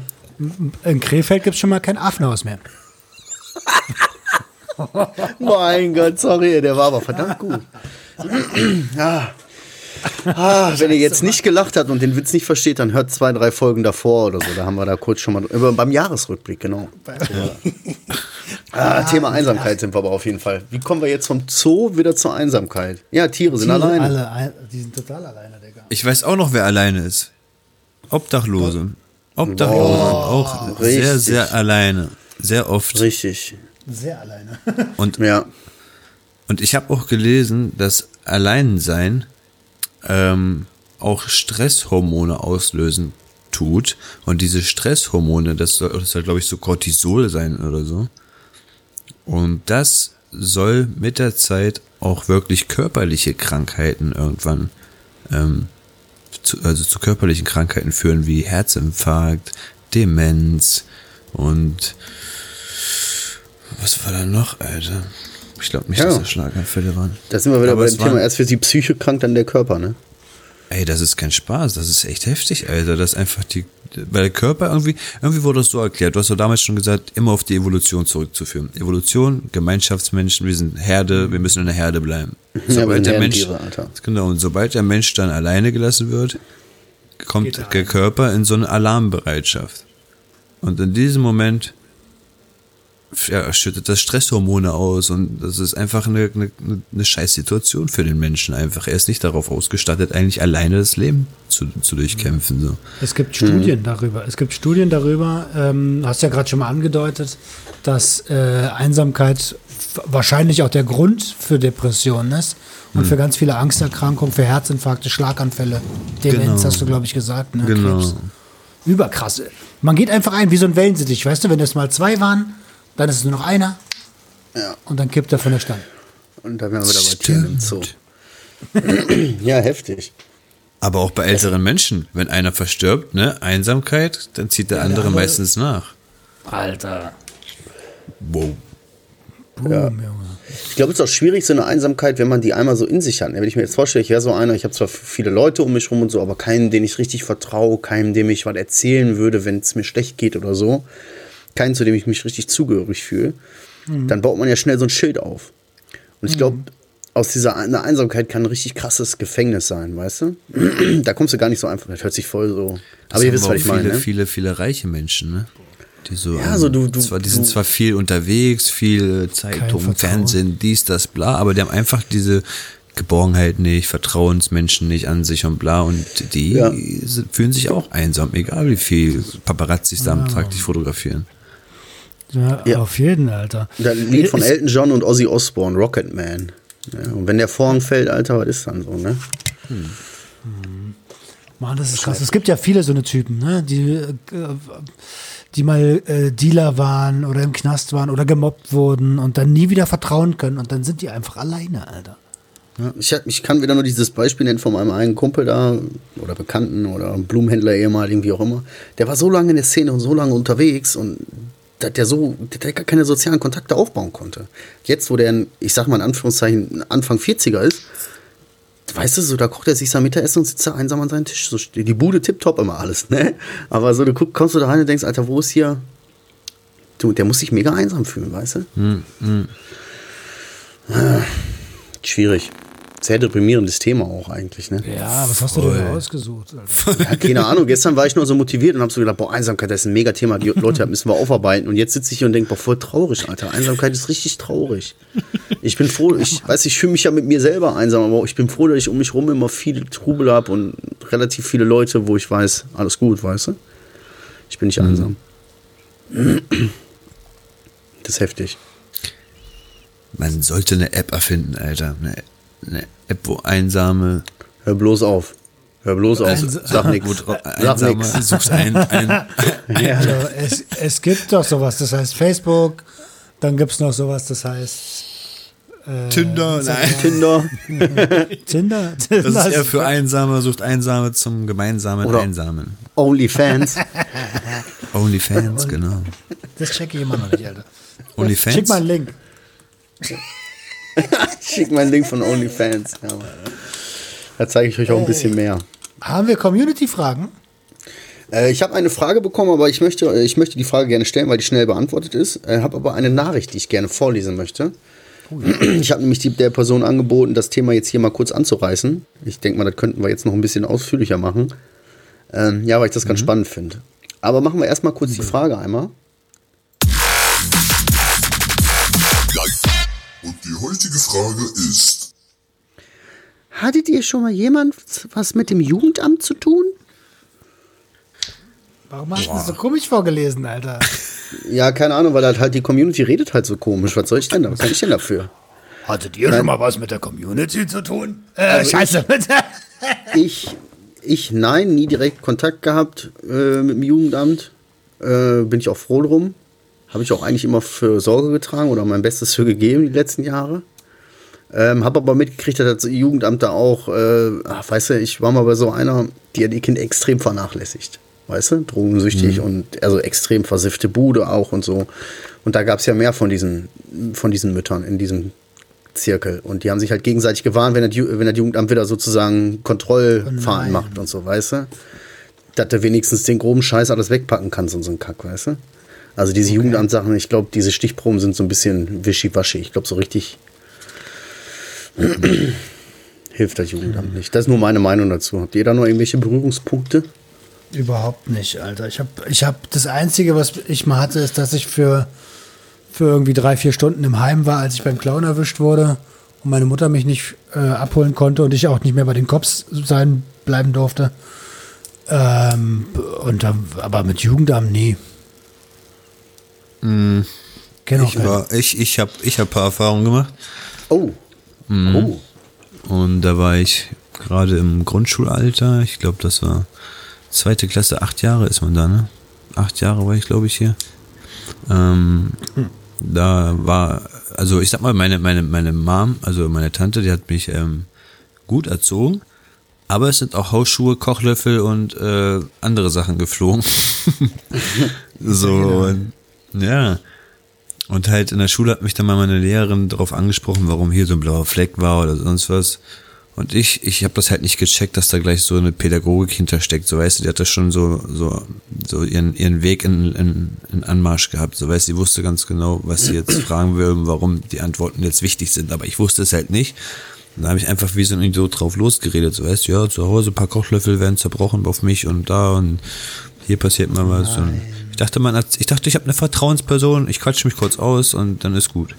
In Krefeld gibt es schon mal kein Affenhaus mehr. mein Gott, sorry, der war aber verdammt gut. ja. Ah, wenn ihr jetzt nicht gelacht habt und den Witz nicht versteht, dann hört zwei, drei Folgen davor oder so. Da haben wir da kurz schon mal beim Jahresrückblick, genau. Ja. Ah, Thema Einsamkeit sind wir aber auf jeden Fall. Wie kommen wir jetzt vom Zoo wieder zur Einsamkeit? Ja, Tiere sind Tiere alleine. Alle, die sind total alleine, Digga. Ich weiß auch noch, wer alleine ist. Obdachlose. Obdachlose. Oh, auch richtig. sehr, sehr alleine. Sehr oft. Richtig. Sehr alleine. und, ja. und ich habe auch gelesen, dass Alleinsein ähm, auch Stresshormone auslösen tut. Und diese Stresshormone, das soll, das soll glaube ich, so Cortisol sein oder so. Und das soll mit der Zeit auch wirklich körperliche Krankheiten irgendwann, ähm, zu, also zu körperlichen Krankheiten führen, wie Herzinfarkt, Demenz und was war da noch, Alter? Ich glaube nicht, Ja. dass das Schlaganfälle waren. Da sind wir wieder Aber bei es dem Thema. Erst wird die Psyche krank, dann der Körper, ne? Ey, das ist kein Spaß, das ist echt heftig, Alter. Das ist einfach die, weil der Körper irgendwie, irgendwie wurde das so erklärt. Du hast doch damals schon gesagt, immer auf die Evolution zurückzuführen. Evolution, Gemeinschaftsmenschen, wir sind Herde, wir müssen in der Herde bleiben. wir sind der Mensch, Alter. genau, und sobald der Mensch dann alleine gelassen wird, kommt Geht er der Körper in so eine Alarmbereitschaft. Und in diesem Moment ja, schüttet das Stresshormone aus und das ist einfach eine, eine, eine Scheißsituation für den Menschen einfach. Er ist nicht darauf ausgestattet, eigentlich alleine das Leben zu, zu durchkämpfen. So. Es gibt Studien darüber. Es gibt Studien darüber, ähm, hast ja gerade schon mal angedeutet, dass äh, Einsamkeit wahrscheinlich auch der Grund für Depressionen ist und Hm. für ganz viele Angsterkrankungen, für Herzinfarkte, Schlaganfälle, Demenz, Genau. hast du, glaube ich, gesagt. Ne? Genau. Krebs. Überkrass. Man geht einfach ein wie so ein Wellensittich. Weißt du, wenn es mal zwei waren, dann ist es nur noch einer Ja. und dann kippt er von der Stange. Und da wären wir wieder bei Tieren im Zoo. ja, heftig. Aber auch bei älteren Menschen, wenn einer verstirbt, ne, Einsamkeit, dann zieht der andere meistens nach. Alter. Wow. Boom, Junge. Ich glaube, es ist auch schwierig, so eine Einsamkeit, wenn man die einmal so in sich hat. Wenn ich mir jetzt vorstelle, ich wäre so einer, ich habe zwar viele Leute um mich rum und so, aber keinen, den ich richtig vertraue, keinen, dem ich was erzählen würde, wenn es mir schlecht geht oder so. Keinen, zu dem ich mich richtig zugehörig fühle. Dann baut man ja schnell so ein Schild auf. Und ich glaube, aus dieser eine Einsamkeit kann ein richtig krasses Gefängnis sein, weißt du? da kommst du gar nicht so einfach. Das hört sich voll so. Das aber ihr wisst, was ich meine. viele, Ne? viele, viele reiche Menschen, ne? Die so, Ja, ähm, so du- du- zwar, die sind du- zwar viel unterwegs, viel Zeitung. Fernsehen, dies, das, bla, aber die haben einfach diese Geborgenheit nicht, Vertrauensmenschen nicht an sich und bla und die Ja. fühlen sich auch einsam, egal wie viel Paparazzis da am Tag dich fotografieren. Ja, Ja. auf jeden, Alter. Das Lied von Elton John und Ozzy Osbourne, Rocket Man. Ja, und wenn der Vorhang fällt, Alter, was ist dann so, ne? Mann, das ist krass. Es gibt ja viele so eine Typen, ne? die, äh, die mal äh, Dealer waren oder im Knast waren oder gemobbt wurden und dann nie wieder vertrauen können und dann sind die einfach alleine, Alter. Ich, hab- ich kann wieder nur dieses Beispiel nennen von meinem eigenen Kumpel da oder Bekannten oder Blumenhändler ehemaligen, wie auch immer. Der war so lange in der Szene und so lange unterwegs und dass der so, der gar keine sozialen Kontakte aufbauen konnte. Jetzt, wo der, ein, ich sag mal in Anführungszeichen, Anfang 40er ist, weißt du, so, da kocht er sich sein Mittagessen und sitzt da einsam an seinem Tisch. So, steht die Bude tipptopp immer alles, ne? Aber so, du guck, kommst du da rein und denkst, Alter, wo ist hier. Du, der muss sich mega einsam fühlen, weißt du? Ah, Schwierig. Sehr deprimierendes Thema auch eigentlich, ne? Ja, was hast du denn ausgesucht? Ja, keine Ahnung, gestern war ich nur so motiviert und hab so gedacht, boah, Einsamkeit, das ist ein Megathema, die Leute müssen wir aufarbeiten. Und jetzt sitze ich hier und denke, boah, voll traurig, Alter. Einsamkeit ist richtig traurig. Ich bin froh, ich weiß, ich fühle mich ja mit mir selber einsam, aber ich bin froh, dass ich um mich rum immer viel Trubel habe und relativ viele Leute, wo ich weiß, alles gut, weißt du? Ich bin nicht einsam. Das ist heftig. Man sollte eine App erfinden, Alter. Eine, eine App, wo einsame, Hör bloß auf. Hör bloß auf. Sag wo Sag einsame nix. sucht ein, ein Also, es, es gibt doch sowas, das heißt Facebook, dann gibt es noch sowas, das heißt äh, Tinder, nein. Tinder. Tinder. Das ist eher für Einsame, sucht Einsame zum gemeinsamen Oder- Einsamen. Onlyfans. Onlyfans, genau. Das checke ich immer noch nicht, Alter. Onlyfans? Schick mal einen Link. Schick mal einen Link von Onlyfans. Ja, da zeige ich euch auch ein bisschen mehr. Haben wir Community-Fragen? Äh, ich habe eine Frage bekommen, aber ich möchte, äh, ich möchte die Frage gerne stellen, weil die schnell beantwortet ist. Äh, habe aber eine Nachricht, die ich gerne vorlesen möchte. Ich habe nämlich die, der Person angeboten, das Thema jetzt hier mal kurz anzureißen. Ich denke mal, das könnten wir jetzt noch ein bisschen ausführlicher machen. Ähm, ja, weil ich das ganz spannend finde. Aber machen wir erstmal kurz die Frage einmal. Und die heutige Frage ist, Hattet ihr schon mal jemand was mit dem Jugendamt zu tun? Warum hast du das so komisch vorgelesen, Alter? Ja, keine Ahnung, weil halt, halt die Community redet halt so komisch. Was soll ich denn da? Was kann ich denn dafür? Hattet ihr schon mal was mit der Community zu tun? Äh, scheiße. Ich, ich, nein, nie direkt Kontakt gehabt äh, mit dem Jugendamt. Äh, bin ich auch froh drum. Habe ich auch eigentlich immer für Sorge getragen oder mein Bestes für gegeben die letzten Jahre. Ähm, habe aber mitgekriegt, dass das Jugendamt da auch, äh, ach, weißt du, ich war mal bei so einer, die hat ihr Kind extrem vernachlässigt. weißt du, drogensüchtig und also extrem versiffte Bude auch und so. Und da gab es ja mehr von diesen, von diesen Müttern in diesem Zirkel. Und die haben sich halt gegenseitig gewarnt, wenn das, wenn das Jugendamt wieder sozusagen Kontrollfahren macht und so, weißt du? Dass du wenigstens den groben Scheiß alles wegpacken kannst und so ein Kack, weißt du? Also diese Jugendamtssachen, ich glaube, diese Stichproben sind so ein bisschen wischiwaschi. Ich glaube, so richtig hilft das Jugendamt nicht. Das ist nur meine Meinung dazu. Habt ihr da noch irgendwelche Berührungspunkte? Überhaupt nicht, Alter. Ich habe ich hab das Einzige, was ich mal hatte, ist, dass ich für, für irgendwie drei, vier Stunden im Heim war, als ich beim Clown erwischt wurde und meine Mutter mich nicht äh, abholen konnte und ich auch nicht mehr bei den Cops sein bleiben durfte. Ähm, und dann, aber mit Jugendamt nie. Kenn auch Ich, war, ich, ich habe ich hab ein paar Erfahrungen gemacht. Oh. Oh. Und da war ich gerade im Grundschulalter. Ich glaube, das war zweite Klasse, acht Jahre ist man da, ne? Acht Jahre war ich, glaube ich, hier. Ähm, Da war, also ich sag mal, meine, meine, meine Mom, also meine Tante, die hat mich ähm, gut erzogen. Aber es sind auch Hausschuhe, Kochlöffel und äh, andere Sachen geflogen. so, und, ja. Und halt in der Schule hat mich dann mal meine Lehrerin darauf angesprochen, warum hier so ein blauer Fleck war oder sonst was. Und ich, ich habe das halt nicht gecheckt, dass da gleich so eine Pädagogik hintersteckt. So weißt du, die hat das schon so, so, so ihren, ihren Weg in, in, in Anmarsch gehabt. So weißt du, sie wusste ganz genau, was sie jetzt fragen will und warum die Antworten jetzt wichtig sind. Aber ich wusste es halt nicht. Und da habe ich einfach wie so ein Idiot drauf losgeredet. So weißt du, ja, zu Hause ein paar Kochlöffel werden zerbrochen auf mich und da und hier passiert mal was. Und ich dachte, man, hat- ich dachte, ich habe eine Vertrauensperson, ich quatsche mich kurz aus und dann ist gut.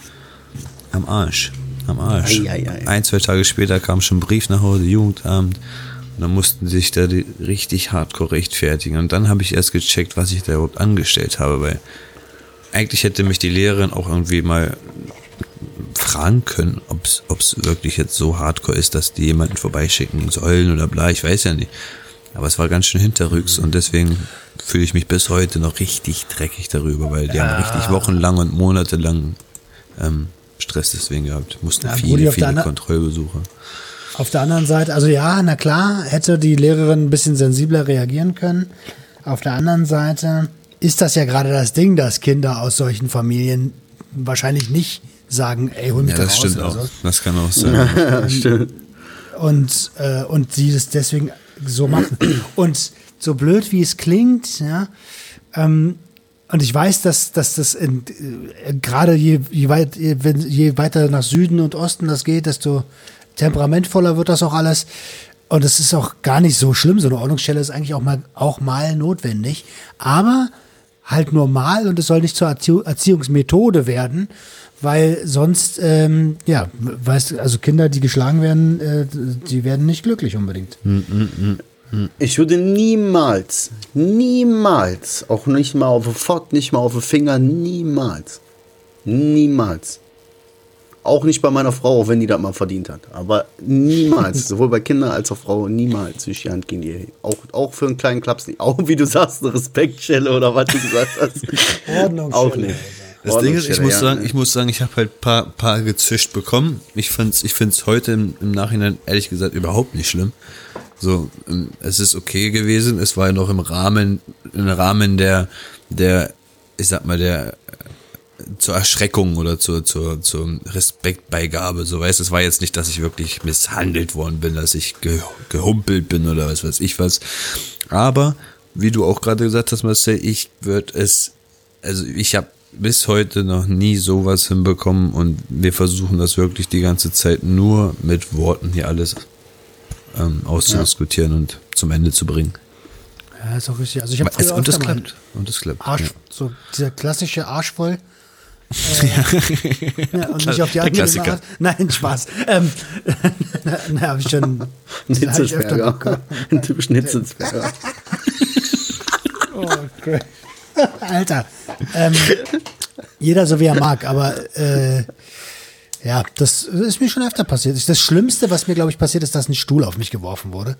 Am Arsch. Am Arsch. Ei, ei, ei. Ein, zwei Tage später kam schon ein Brief nach Hause, Jugendamt. Und dann mussten sie sich da die richtig hardcore rechtfertigen. Und dann habe ich erst gecheckt, was ich da überhaupt angestellt habe, weil eigentlich hätte mich die Lehrerin auch irgendwie mal fragen können, ob es wirklich jetzt so hardcore ist, dass die jemanden vorbeischicken sollen oder bla, ich weiß ja nicht. Aber es war ganz schön hinterrücks und deswegen fühle ich mich bis heute noch richtig dreckig darüber, weil die haben richtig wochenlang und monatelang ähm, Stress deswegen gehabt. Mussten Ja, viele, Brudi, viele Kontrollbesuche. Auf der anderen Seite, also ja, na klar, hätte die Lehrerin ein bisschen sensibler reagieren können. Auf der anderen Seite ist das ja gerade das Ding, dass Kinder aus solchen Familien wahrscheinlich nicht sagen, ey, hol mich Ja, doch das raus stimmt auch. so. Das kann auch sein. und, äh, und sie das deswegen so machen. Und so blöd wie es klingt, ja, ähm, und ich weiß, dass, dass das in, äh, gerade je, je, weit, je, je weiter nach Süden und Osten das geht, desto temperamentvoller wird das auch alles. Und es ist auch gar nicht so schlimm. So eine Ordnungsstelle ist eigentlich auch mal, auch mal notwendig. Aber halt normal und es soll nicht zur Erzie Erziehungsmethode werden, weil sonst, ähm, ja, weißt du, also Kinder, die geschlagen werden, äh, die werden nicht glücklich unbedingt. Ich würde niemals, niemals, auch nicht mal auf den Fort, nicht mal auf den Finger, niemals, niemals. Auch nicht bei meiner Frau, auch wenn die das mal verdient hat. Aber niemals, sowohl bei Kindern als auch Frau, niemals würde ich die Hand gegen die. Auch, auch für einen kleinen Klaps nicht. Auch wie du sagst, eine Respektschelle oder was du gesagt hast. Ordnungsschelle. Auch nicht. Das Ding ist, ich muss sagen, ich muss sagen, ich habe halt paar, paar gezischt bekommen. Ich find's, ich find's heute im, im Nachhinein ehrlich gesagt überhaupt nicht schlimm. So, ähm, es ist okay gewesen. Es war ja noch im Rahmen, im Rahmen der, der, ich sag mal, der zur Erschreckung oder zur, zur, zur Respektbeigabe. So weißt, es war jetzt nicht, dass ich wirklich misshandelt worden bin, dass ich ge, gehumpelt bin oder was weiß ich was. Aber wie du auch gerade gesagt hast, Marcel, ich würde es, also ich habe bis heute noch nie sowas hinbekommen und wir versuchen das wirklich die ganze Zeit nur mit Worten hier alles ähm, auszudiskutieren und zum Ende zu bringen. Ja, ist auch richtig. Also ich habe und es mal klappt. Und es klappt. Arsch, ja. so dieser klassische Arsch voll. Äh, ja, und nicht auf die Der angenehme Klassiker. Art. Nein, Spaß. Ähm, na, habe ich schon. Ein hab ich öfter Hitzelsberger. gehört. Ein typischen Hitzelsberger. Oh, okay. Alter. Ähm, jeder so wie er mag, aber äh, ja, das ist mir schon öfter passiert. Das Schlimmste, was mir, glaube ich, passiert ist, dass ein Stuhl auf mich geworfen wurde.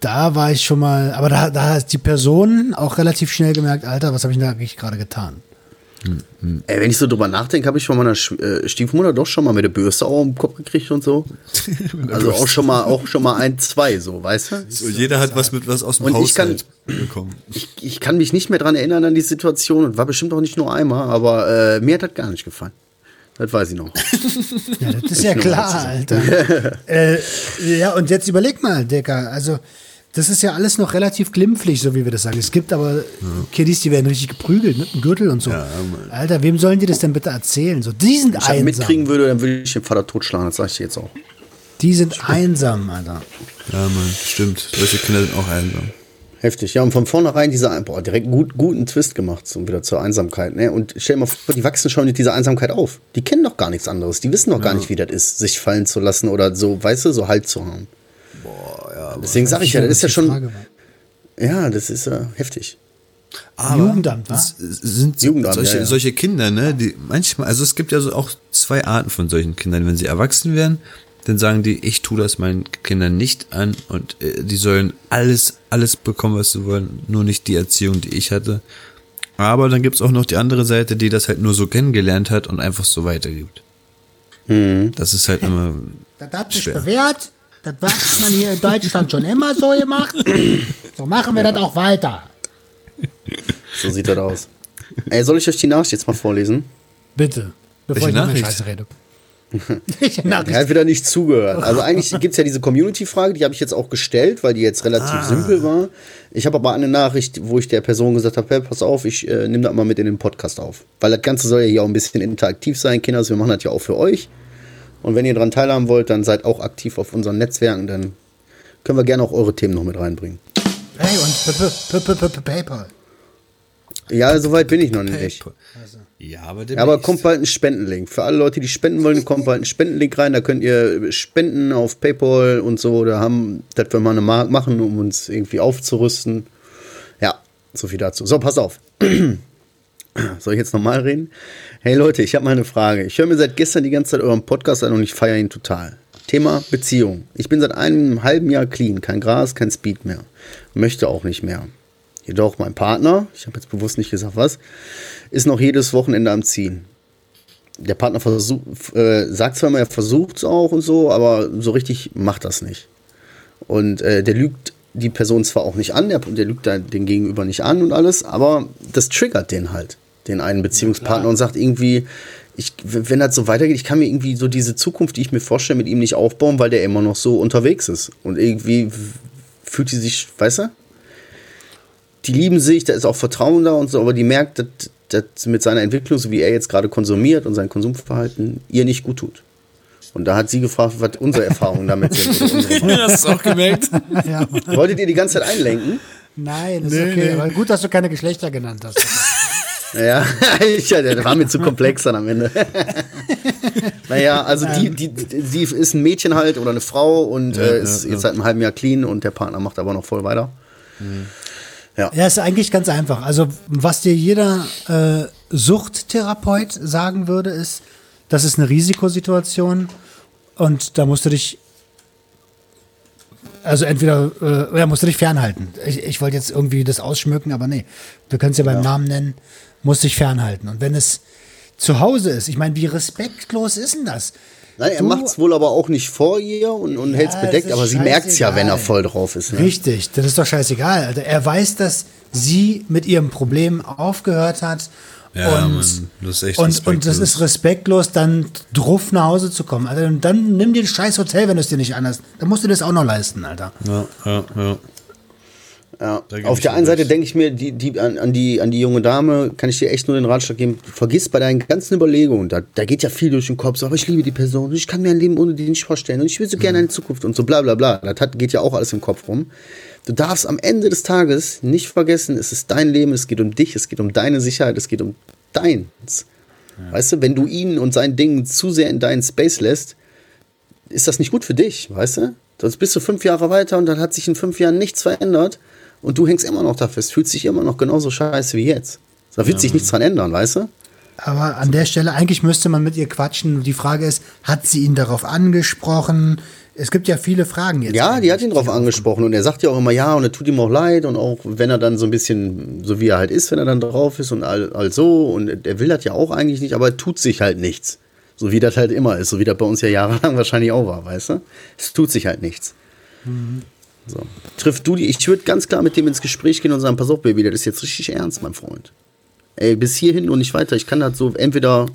Da war ich schon mal, aber da, da hat die Person auch relativ schnell gemerkt, Alter, was habe ich denn da eigentlich gerade getan? Ey, wenn ich so drüber nachdenke, habe ich von meiner äh, Stiefmutter doch schon mal mit der Bürste auch im Kopf gekriegt und so. also auch schon mal, auch schon mal ein, zwei, so, weißt du? So, jeder hat was mit was aus dem Und ich kann- Haushalt bekommen. Ich, ich kann mich nicht mehr dran erinnern an die Situation und war bestimmt auch nicht nur einmal, aber äh, mir hat das gar nicht gefallen. Das weiß ich noch. Ja, das ist ja klar, Alter. äh, ja, und jetzt überleg mal, Dicker. Also, das ist ja alles noch relativ glimpflich, so wie wir das sagen. Es gibt aber Kiddies, die werden richtig geprügelt mit einem Gürtel und so. Alter, wem sollen die das denn bitte erzählen? So, die sind Wenn ich das einsam. mitkriegen würde, dann würde ich den Vater totschlagen, das sage ich dir jetzt auch. Die sind einsam, Alter. Ja, Mann, stimmt. Solche Kinder sind auch einsam. Heftig, ja, und von vornherein dieser, boah, direkt gut, guten Twist gemacht, so wieder zur Einsamkeit, ne? Und stell dir mal vor, die wachsen schon mit dieser Einsamkeit auf. Die kennen doch gar nichts anderes. Die wissen doch gar nicht, wie das ist, sich fallen zu lassen oder so, weißt du, so Halt zu haben. Deswegen sage ich ja, das ist ja schon, Frage ja, das ist äh, heftig. Jugendamt, das was? sind Jugendamt, solche, ja, ja. solche Kinder, ne, die manchmal, also es gibt ja so auch zwei Arten von solchen Kindern. Wenn sie erwachsen werden, dann sagen die, ich tue das meinen Kindern nicht an und äh, die sollen alles, alles bekommen, was sie wollen, nur nicht die Erziehung, die ich hatte. Aber dann gibt's auch noch die andere Seite, die das halt nur so kennengelernt hat und einfach so weitergibt. Das ist halt immer Das hat sich schwer. bewährt. Das hat man hier in Deutschland schon immer so gemacht. So machen wir das auch weiter. So sieht das aus. Ey, soll ich euch die Nachricht jetzt mal vorlesen? Bitte. Bevor Welche ich noch mehr Nachricht? Scheiße rede. Er hat wieder nicht zugehört. Also eigentlich gibt's ja diese Community-Frage, die habe ich jetzt auch gestellt, weil die jetzt relativ simpel war. Ich habe aber eine Nachricht, wo ich der Person gesagt habe, hey, pass auf, ich äh, nehme das mal mit in den Podcast auf. Weil das Ganze soll ja hier auch ein bisschen interaktiv sein, Kinder. Also wir machen das ja auch für euch. Und wenn ihr daran teilhaben wollt, dann seid auch aktiv auf unseren Netzwerken, dann können wir gerne auch eure Themen noch mit reinbringen. Hey, und PayPal. Ja, soweit bin ich noch nicht. Ja, aber, Ja, aber kommt bald ein Spendenlink. Für alle Leute, die spenden wollen, kommt bald ein Spendenlink rein. Da könnt ihr spenden auf PayPal und so. Da haben, das wir mal eine Mark machen, um uns irgendwie aufzurüsten. Ja, so viel dazu. So, pass auf. Soll ich jetzt nochmal reden? Hey Leute, ich habe mal eine Frage. Ich höre mir seit gestern die ganze Zeit euren Podcast an und ich feiere ihn total. Thema Beziehung. Ich bin seit einem halben Jahr clean. Kein Gras, kein Speed mehr. Möchte auch nicht mehr. Jedoch mein Partner, ich habe jetzt bewusst nicht gesagt was, ist noch jedes Wochenende am Ziehen. Der Partner versuch, äh, sagt zwar immer, er versucht es auch und so, aber so richtig macht das nicht. Und äh, der lügt die Person zwar auch nicht an, der, der lügt den Gegenüber nicht an und alles, aber das triggert den halt, den einen Beziehungspartner und sagt irgendwie, ich, wenn das so weitergeht, ich kann mir irgendwie so diese Zukunft, die ich mir vorstelle, mit ihm nicht aufbauen, weil der immer noch so unterwegs ist. Und irgendwie fühlt die sich, weißt du? Die lieben sich, da ist auch Vertrauen da und so, aber die merkt, dass das mit seiner Entwicklung, so wie er jetzt gerade konsumiert und sein Konsumverhalten, ihr nicht gut tut. Und da hat sie gefragt, was unsere Erfahrungen damit sind. Meinung. Hast du auch gemerkt? Ja, Wolltet ihr die ganze Zeit einlenken? nein, ist okay. Aber gut, dass du keine Geschlechter genannt hast. Ja, ich, ja, das war mir zu komplex dann am Ende. naja, also die, die, die, ist ein Mädchen halt oder eine Frau und äh, ist jetzt seit einem halben Jahr clean und der Partner macht aber noch voll weiter. Ja, ist eigentlich ganz einfach. Also, was dir jeder äh, Suchttherapeut sagen würde, ist, das ist eine Risikosituation und da musst du dich, also entweder, äh, ja, musst du dich fernhalten. Ich, ich wollte jetzt irgendwie das ausschmücken, aber nee, können es ja beim Namen nennen, musst dich fernhalten. Und wenn es zu Hause ist, ich meine, wie respektlos ist denn das? Nein, er macht es wohl aber auch nicht vor ihr und, und hält es bedeckt, aber sie merkt es ja, wenn er voll drauf ist. Ne? Richtig, das ist doch scheißegal. Alter. Er weiß, dass sie mit ihrem Problem aufgehört hat. Ja, und, Mann, das ist echt und, und das respektlos. ist respektlos, dann druff nach Hause zu kommen. Alter. Und dann nimm dir ein scheiß Hotel, wenn du es dir nicht anders. Dann musst du das auch noch leisten, Alter. Ja, ja, ja. Ja. Auf der einen Seite denke ich mir, die, die, an, an, die, an die junge Dame kann ich dir echt nur den Ratschlag geben, vergiss bei deinen ganzen Überlegungen, da, da geht ja viel durch den Kopf, so, aber ich liebe die Person und ich kann mir ein Leben ohne die nicht vorstellen und ich will so Mhm. gerne eine Zukunft und so bla bla bla. Das hat, geht ja auch alles im Kopf rum. Du darfst am Ende des Tages nicht vergessen, es ist dein Leben, es geht um dich, es geht um deine Sicherheit, es geht um deins. Weißt du, wenn du ihn und sein Ding zu sehr in deinen Space lässt, ist das nicht gut für dich, weißt du? Sonst bist du fünf Jahre weiter und dann hat sich in fünf Jahren nichts verändert und du hängst immer noch da fest, fühlst dich immer noch genauso scheiße wie jetzt. Da wird sich nichts dran ändern, weißt du? Aber an der Stelle, eigentlich müsste man mit ihr quatschen. Und die Frage ist, hat sie ihn darauf angesprochen? Es gibt ja viele Fragen jetzt. Ja, die hat ihn drauf angesprochen und er sagt ja auch immer ja und es tut ihm auch leid und auch wenn er dann so ein bisschen, so wie er halt ist, wenn er dann drauf ist und all, all so und er will das ja auch eigentlich nicht, aber er tut sich halt nichts. So wie das halt immer ist, so wie das bei uns ja jahrelang wahrscheinlich auch war, weißt du? Es tut sich halt nichts. So. Triff du die, ich würde ganz klar mit dem ins Gespräch gehen und sagen, pass auf, Baby, das ist jetzt richtig ernst, mein Freund. Ey, bis hierhin und nicht weiter. Ich kann das so entweder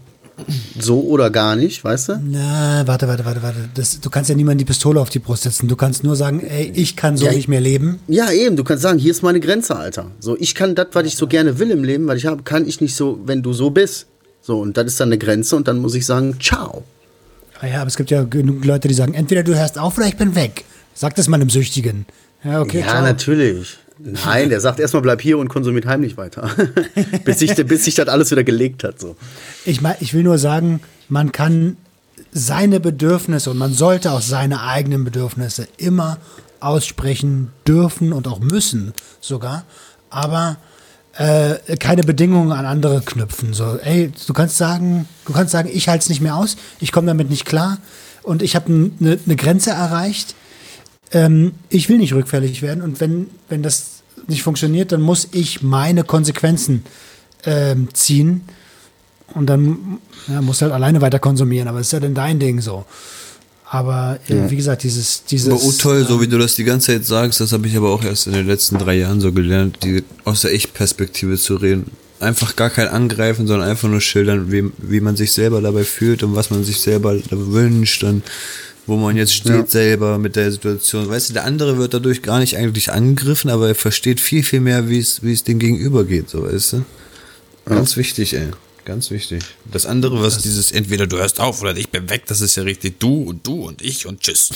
so oder gar nicht, weißt du? Na, warte, warte, warte, warte. Das, du kannst ja niemandem die Pistole auf die Brust setzen. Du kannst nur sagen, ey, ich kann so Ja, nicht mehr leben. Ja, eben, du kannst sagen, hier ist meine Grenze, Alter. So, ich kann das, was ich so gerne will im Leben, was ich habe, kann ich nicht so, wenn du so bist. So, und das ist dann eine Grenze und dann muss ich sagen, ciao. Ah ja, aber es gibt ja genug Leute, die sagen, entweder du hörst auf oder ich bin weg. Sag das mal einem Süchtigen. Ja, okay, ja, ciao. natürlich. Nein, der sagt erstmal, bleib hier und konsumiert heimlich weiter. bis, sich, bis sich das alles wieder gelegt hat. So. Ich, mein, ich will nur sagen, man kann seine Bedürfnisse und man sollte auch seine eigenen Bedürfnisse immer aussprechen dürfen und auch müssen sogar, aber äh, keine Bedingungen an andere knüpfen. So, ey, du kannst sagen, du kannst sagen, ich halte es nicht mehr aus, ich komme damit nicht klar und ich habe eine ne Grenze erreicht. Ähm, ich will nicht rückfällig werden und wenn, wenn das nicht funktioniert, dann muss ich meine Konsequenzen ähm, ziehen. Und dann ja, musst du halt alleine weiter konsumieren, aber das ist ja dann dein Ding so. Aber äh, wie gesagt, dieses, dieses. Aber oh toll, so wie du das die ganze Zeit sagst, das habe ich aber auch erst in den letzten drei Jahren so gelernt, die aus der Ich-Perspektive zu reden. Einfach gar kein Angreifen, sondern einfach nur schildern, wie, wie man sich selber dabei fühlt und was man sich selber wünscht und wo man jetzt steht Ja. selber mit der Situation. Weißt du, der andere wird dadurch gar nicht eigentlich angegriffen, aber er versteht viel, viel mehr, wie es, wie es dem Gegenüber geht, so weißt du. Ganz wichtig, ey. Ganz wichtig. Das andere, was dieses entweder du hörst auf oder ich bin weg, das ist ja richtig du und du und ich und tschüss.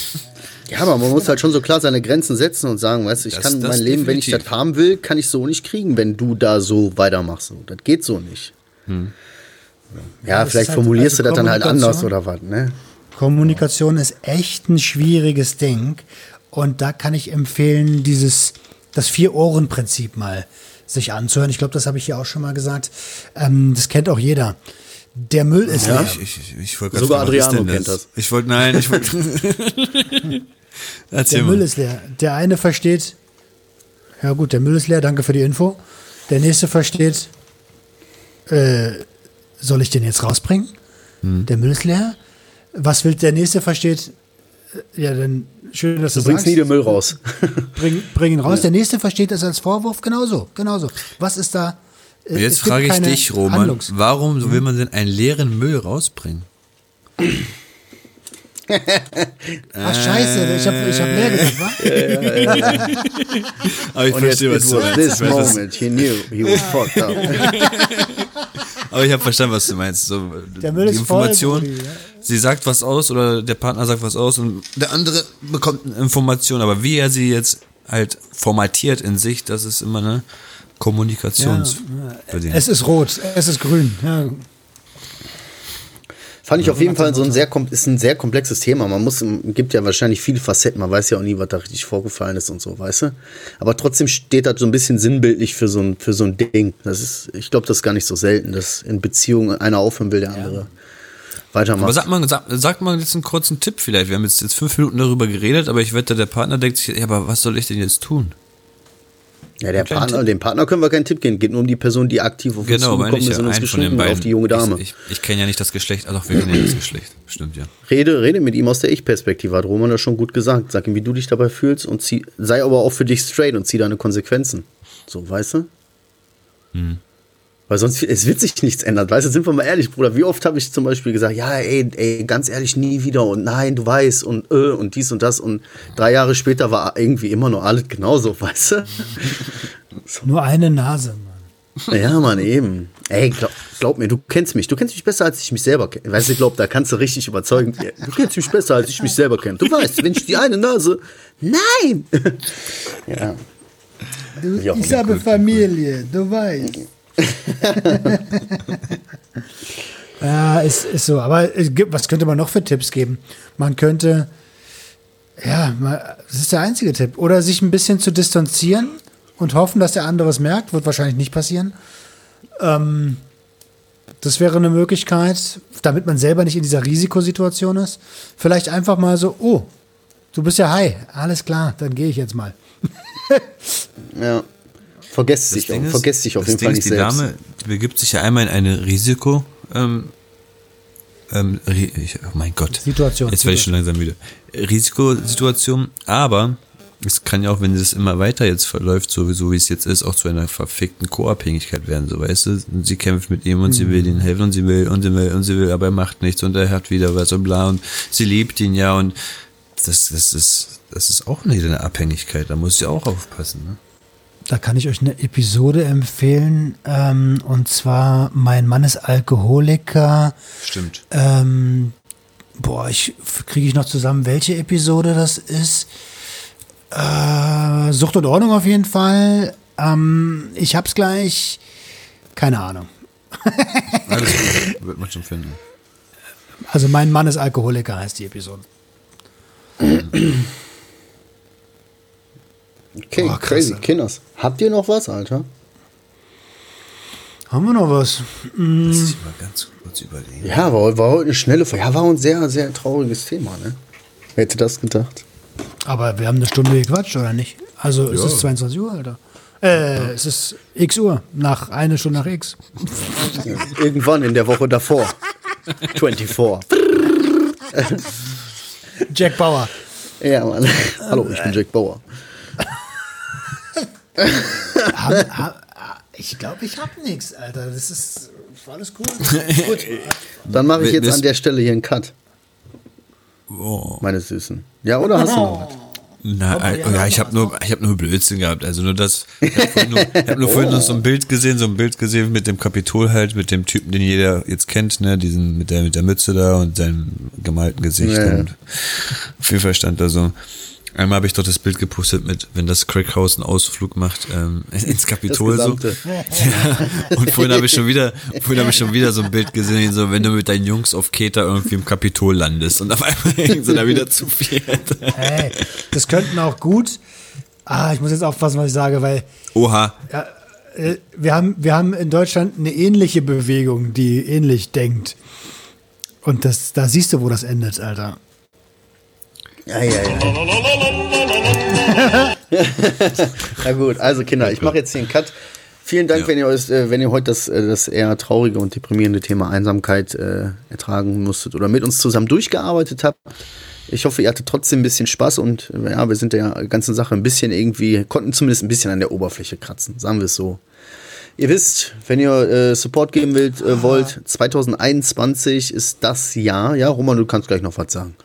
Ja, aber man muss halt schon so klar seine Grenzen setzen und sagen, weißt du, ich Das- kann das mein Leben, wenn ich definitiv. das haben will, kann ich so nicht kriegen, wenn du da so weitermachst. So, Das geht so nicht. Ja, das vielleicht halt- formulierst also du das dann halt anders oder was, ne? Kommunikation ist echt ein schwieriges Ding. Und da kann ich empfehlen, dieses, das Vier-Ohren-Prinzip mal sich anzuhören. Ich glaube, das habe ich hier auch schon mal gesagt. Ähm, das kennt auch jeder. Der Müll ist leer. Ich, ich, ich wollte Sogar fragen, Adriano denn kennt das. Ich wollte, nein, ich wollte. Erzähl Der mal. Müll ist leer. Der eine versteht, ja gut, der Müll ist leer, danke für die Info. Der nächste versteht, äh, soll ich den jetzt rausbringen? Hm. Der Müll ist leer. Was will der nächste versteht? äh, Ja, dann schön, dass du, Du bringst sagst. nie den Müll raus. Bring, bring ihn raus. Der nächste versteht das als Vorwurf genauso. Genauso. Was ist da? äh, Jetzt frage ich dich, Roman, Handlungs- warum will man denn einen leeren Müll rausbringen? Ach, scheiße, ich habe ich hab leer gesagt, wa? Aber ich Und it was this Ich weiß, was- moment, he knew he was fucked up. Aber ich habe verstanden, was du meinst. So, Der Müll die ist voll, Information, ja. Sie sagt was aus oder der Partner sagt was aus und der andere bekommt eine Information. Aber wie er sie jetzt halt formatiert in sich, das ist immer eine Kommunikations. Es ist rot, es ist grün. Ja. Fand ich auf jeden Fall so ein sehr, ist ein sehr komplexes Thema. Man muss, gibt ja wahrscheinlich viele Facetten. Man weiß ja auch nie, was da richtig vorgefallen ist und so, weißt du? Aber trotzdem steht das so ein bisschen sinnbildlich für so ein, für so ein Ding. Das ist, ich glaube, das ist gar nicht so selten, dass in Beziehungen einer aufhören will, der andere weitermacht. Aber sag mal, sag, sag mal jetzt einen kurzen Tipp vielleicht. Wir haben jetzt, jetzt fünf Minuten darüber geredet, aber ich wette, der Partner denkt sich, ja, aber was soll ich denn jetzt tun? ja, der Partner, dem Partner können wir keinen Tipp geben. Geht nur um die Person, die aktiv auf uns Genau, zugekommen ich ist ja. und uns beiden. auf die junge Dame. Ich, ich, ich kenne ja nicht das Geschlecht, also wir kennen ja das Geschlecht. Stimmt ja. Rede, rede mit ihm aus der Ich-Perspektive, hat Roman das schon gut gesagt. Sag ihm, wie du dich dabei fühlst und zieh, sei aber auch für dich straight und zieh deine Konsequenzen. So, weißt du? Weil sonst, es wird sich nichts ändern. Weißt du, sind wir mal ehrlich, Bruder. Wie oft habe ich zum Beispiel gesagt, ja, ey, ey, ganz ehrlich, nie wieder und nein, du weißt und äh, und dies und das und drei Jahre später war irgendwie immer noch alles genauso, weißt du? Nur eine Nase, Mann. Ja, Mann, eben. Ey, glaub, glaub mir, du kennst mich. Du kennst mich besser, als ich mich selber kenne. Weißt du, glaub, da kannst du richtig überzeugen. Du kennst mich besser, als ich mich selber kenne. Du weißt, wenn ich die eine Nase. Nein! ja. Du, Ja, ich habe Familie, du weißt. ja, ist, ist so. Aber gibt, was könnte man noch für Tipps geben? Man könnte, ja, das ist der einzige Tipp. Oder sich ein bisschen zu distanzieren und hoffen, dass der andere es merkt. Wird wahrscheinlich nicht passieren. Ähm, das wäre eine Möglichkeit, damit man selber nicht in dieser Risikosituation ist. Vielleicht einfach mal so, oh, du bist ja high. Alles klar, dann gehe ich jetzt mal. Ja. Vergesst sich, Ding ist- vergesst sich auf das jeden Ding Fall ist, nicht die selbst. Dame begibt sich ja einmal in eine Risiko. Ähm, ähm, ich, oh mein Gott. Situation, Jetzt werde ich schon langsam müde. Risikosituation, aber es kann ja auch, wenn es immer weiter jetzt verläuft, sowieso wie es jetzt ist, auch zu einer verfickten Co-Abhängigkeit werden, so weißt du. Und sie kämpft mit ihm und sie will ihm helfen und sie will und sie will und sie will, aber er macht nichts und er hat wieder was und bla und sie liebt ihn ja und das, das ist, das ist auch wieder eine Abhängigkeit, da muss ich auch aufpassen, ne? Da kann ich euch eine Episode empfehlen. Ähm, und zwar, mein Mann ist Alkoholiker. Stimmt. Ähm, boah, ich kriege ich noch zusammen, welche Episode das ist. Äh, Sucht und Ordnung auf jeden Fall. Ähm, ich hab's gleich. Keine Ahnung. Alles gut, wird man schon finden. Also mein Mann ist Alkoholiker heißt die Episode. Okay, Boah, krass, crazy. Kinders. Habt ihr noch was, Alter? Haben wir noch was? Lass mich mal ganz kurz überlegen. Ja, war, war heute eine schnelle Folge. Ja, war ein sehr, sehr trauriges Thema, ne? Wer hätte das gedacht? Aber wir haben eine Stunde gequatscht, oder nicht? Also es ist 22 Uhr, Alter. Äh, es ist x Uhr, nach eine Stunde nach x. Irgendwann in der Woche davor. 24. Jack Bauer. Ja, Mann. Hallo, ich bin Jack Bauer. Hab, hab, ich glaube, ich hab nichts, Alter. Das ist war alles cool. Gut. Dann mache ich jetzt an der Stelle hier einen Cut, Oh. meine Süßen. Ja, oder hast du noch was? Na, äh, ja, ich habe nur, ich habe nur Blödsinn gehabt. Also nur das. Ich habe nur, ich hab nur vorhin noch so ein Bild gesehen, so ein Bild gesehen mit dem Kapitol halt, mit dem Typen, den jeder jetzt kennt, ne, diesen mit der mit der Mütze da und seinem gemalten Gesicht. Ja. Und auf jeden Fall stand da so. Einmal habe ich doch das Bild gepostet mit, wenn das Crackhaus einen Ausflug macht ähm, ins Kapitol so. Ja, und vorhin habe ich schon wieder, vorhin habe ich schon wieder so ein Bild gesehen, so wenn du mit deinen Jungs auf Keter irgendwie im Kapitol landest und auf einmal hängen sie da wieder zu viert. Hey, das könnten auch gut. Ah, ich muss jetzt aufpassen, was ich sage, weil Oha, äh, wir, haben, wir haben in Deutschland eine ähnliche Bewegung, die ähnlich denkt. Und das, da siehst du, wo das endet, Alter. Ja, ja, ja. Na gut, also Kinder, ich mache jetzt hier einen Cut. Vielen Dank, Ja. wenn ihr euch, äh, wenn ihr heute das, äh, das eher traurige und deprimierende Thema Einsamkeit äh, ertragen musstet oder mit uns zusammen durchgearbeitet habt. Ich hoffe, ihr hattet trotzdem ein bisschen Spaß und äh, ja, wir sind der ganzen Sache ein bisschen irgendwie, konnten zumindest ein bisschen an der Oberfläche kratzen, sagen wir es so. Ihr wisst, wenn ihr äh, Support geben wollt, äh, wollt, 2021 ist das Jahr. Ja, Roman, du kannst gleich noch was sagen.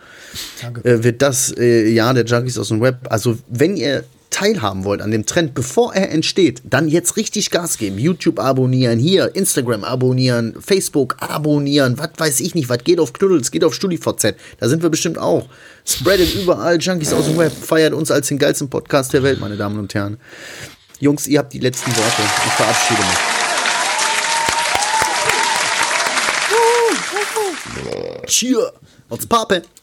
Äh, wird das äh, Jahr der Junkies aus dem Web. Also, wenn ihr teilhaben wollt an dem Trend, bevor er entsteht, dann jetzt richtig Gas geben. YouTube abonnieren, hier Instagram abonnieren, Facebook abonnieren, was weiß ich nicht, was geht auf Knuddels, geht auf StudiVZ. Da sind wir bestimmt auch. Spreadet überall Junkies aus dem Web, feiert uns als den geilsten Podcast der Welt, meine Damen und Herren. Jungs, ihr habt die letzten Worte. Ich verabschiede mich. Cheer! What's poppin'?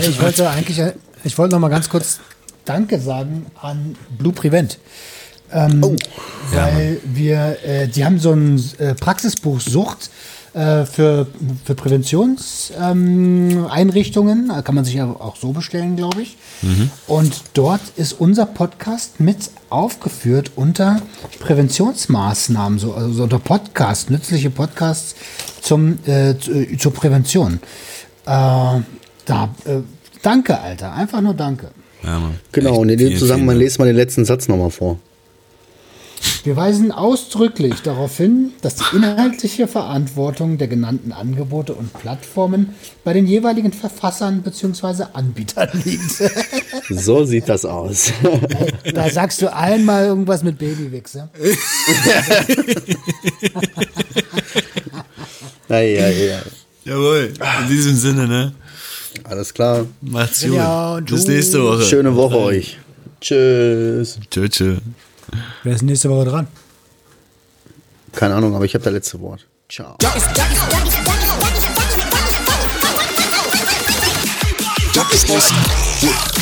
Ich wollte eigentlich, ich wollte noch mal ganz kurz Danke sagen an Blue Prevent. Ähm, weil wir, äh, die haben so ein äh, Praxisbuch Sucht äh, für, für Präventionseinrichtungen. Ähm, kann man sich ja auch so bestellen, glaube ich. Und dort ist unser Podcast mit aufgeführt unter Präventionsmaßnahmen, so, also so unter Podcast, nützliche Podcasts zum, äh, zu, zur Prävention. Da, äh, danke, Alter. Einfach nur danke. ja, Mann. Genau, und in dem Zusammenhang lest mal den letzten Satz nochmal vor. Wir weisen ausdrücklich darauf hin, dass die inhaltliche Verantwortung der genannten Angebote und Plattformen bei den jeweiligen Verfassern bzw. Anbietern liegt. So sieht das aus. da sagst du einmal irgendwas mit Babywichse. ja, ja, ja. Dank. Jawohl, in diesem Sinne, ne? Alles klar. Macht's gut. Ja, Bis nächste Woche. Schöne Woche euch. Tschüss. Tschö, tschö. Wer ist nächste Woche dran? Keine Ahnung, aber ich habe das letzte Wort. Ciao. Dem Web.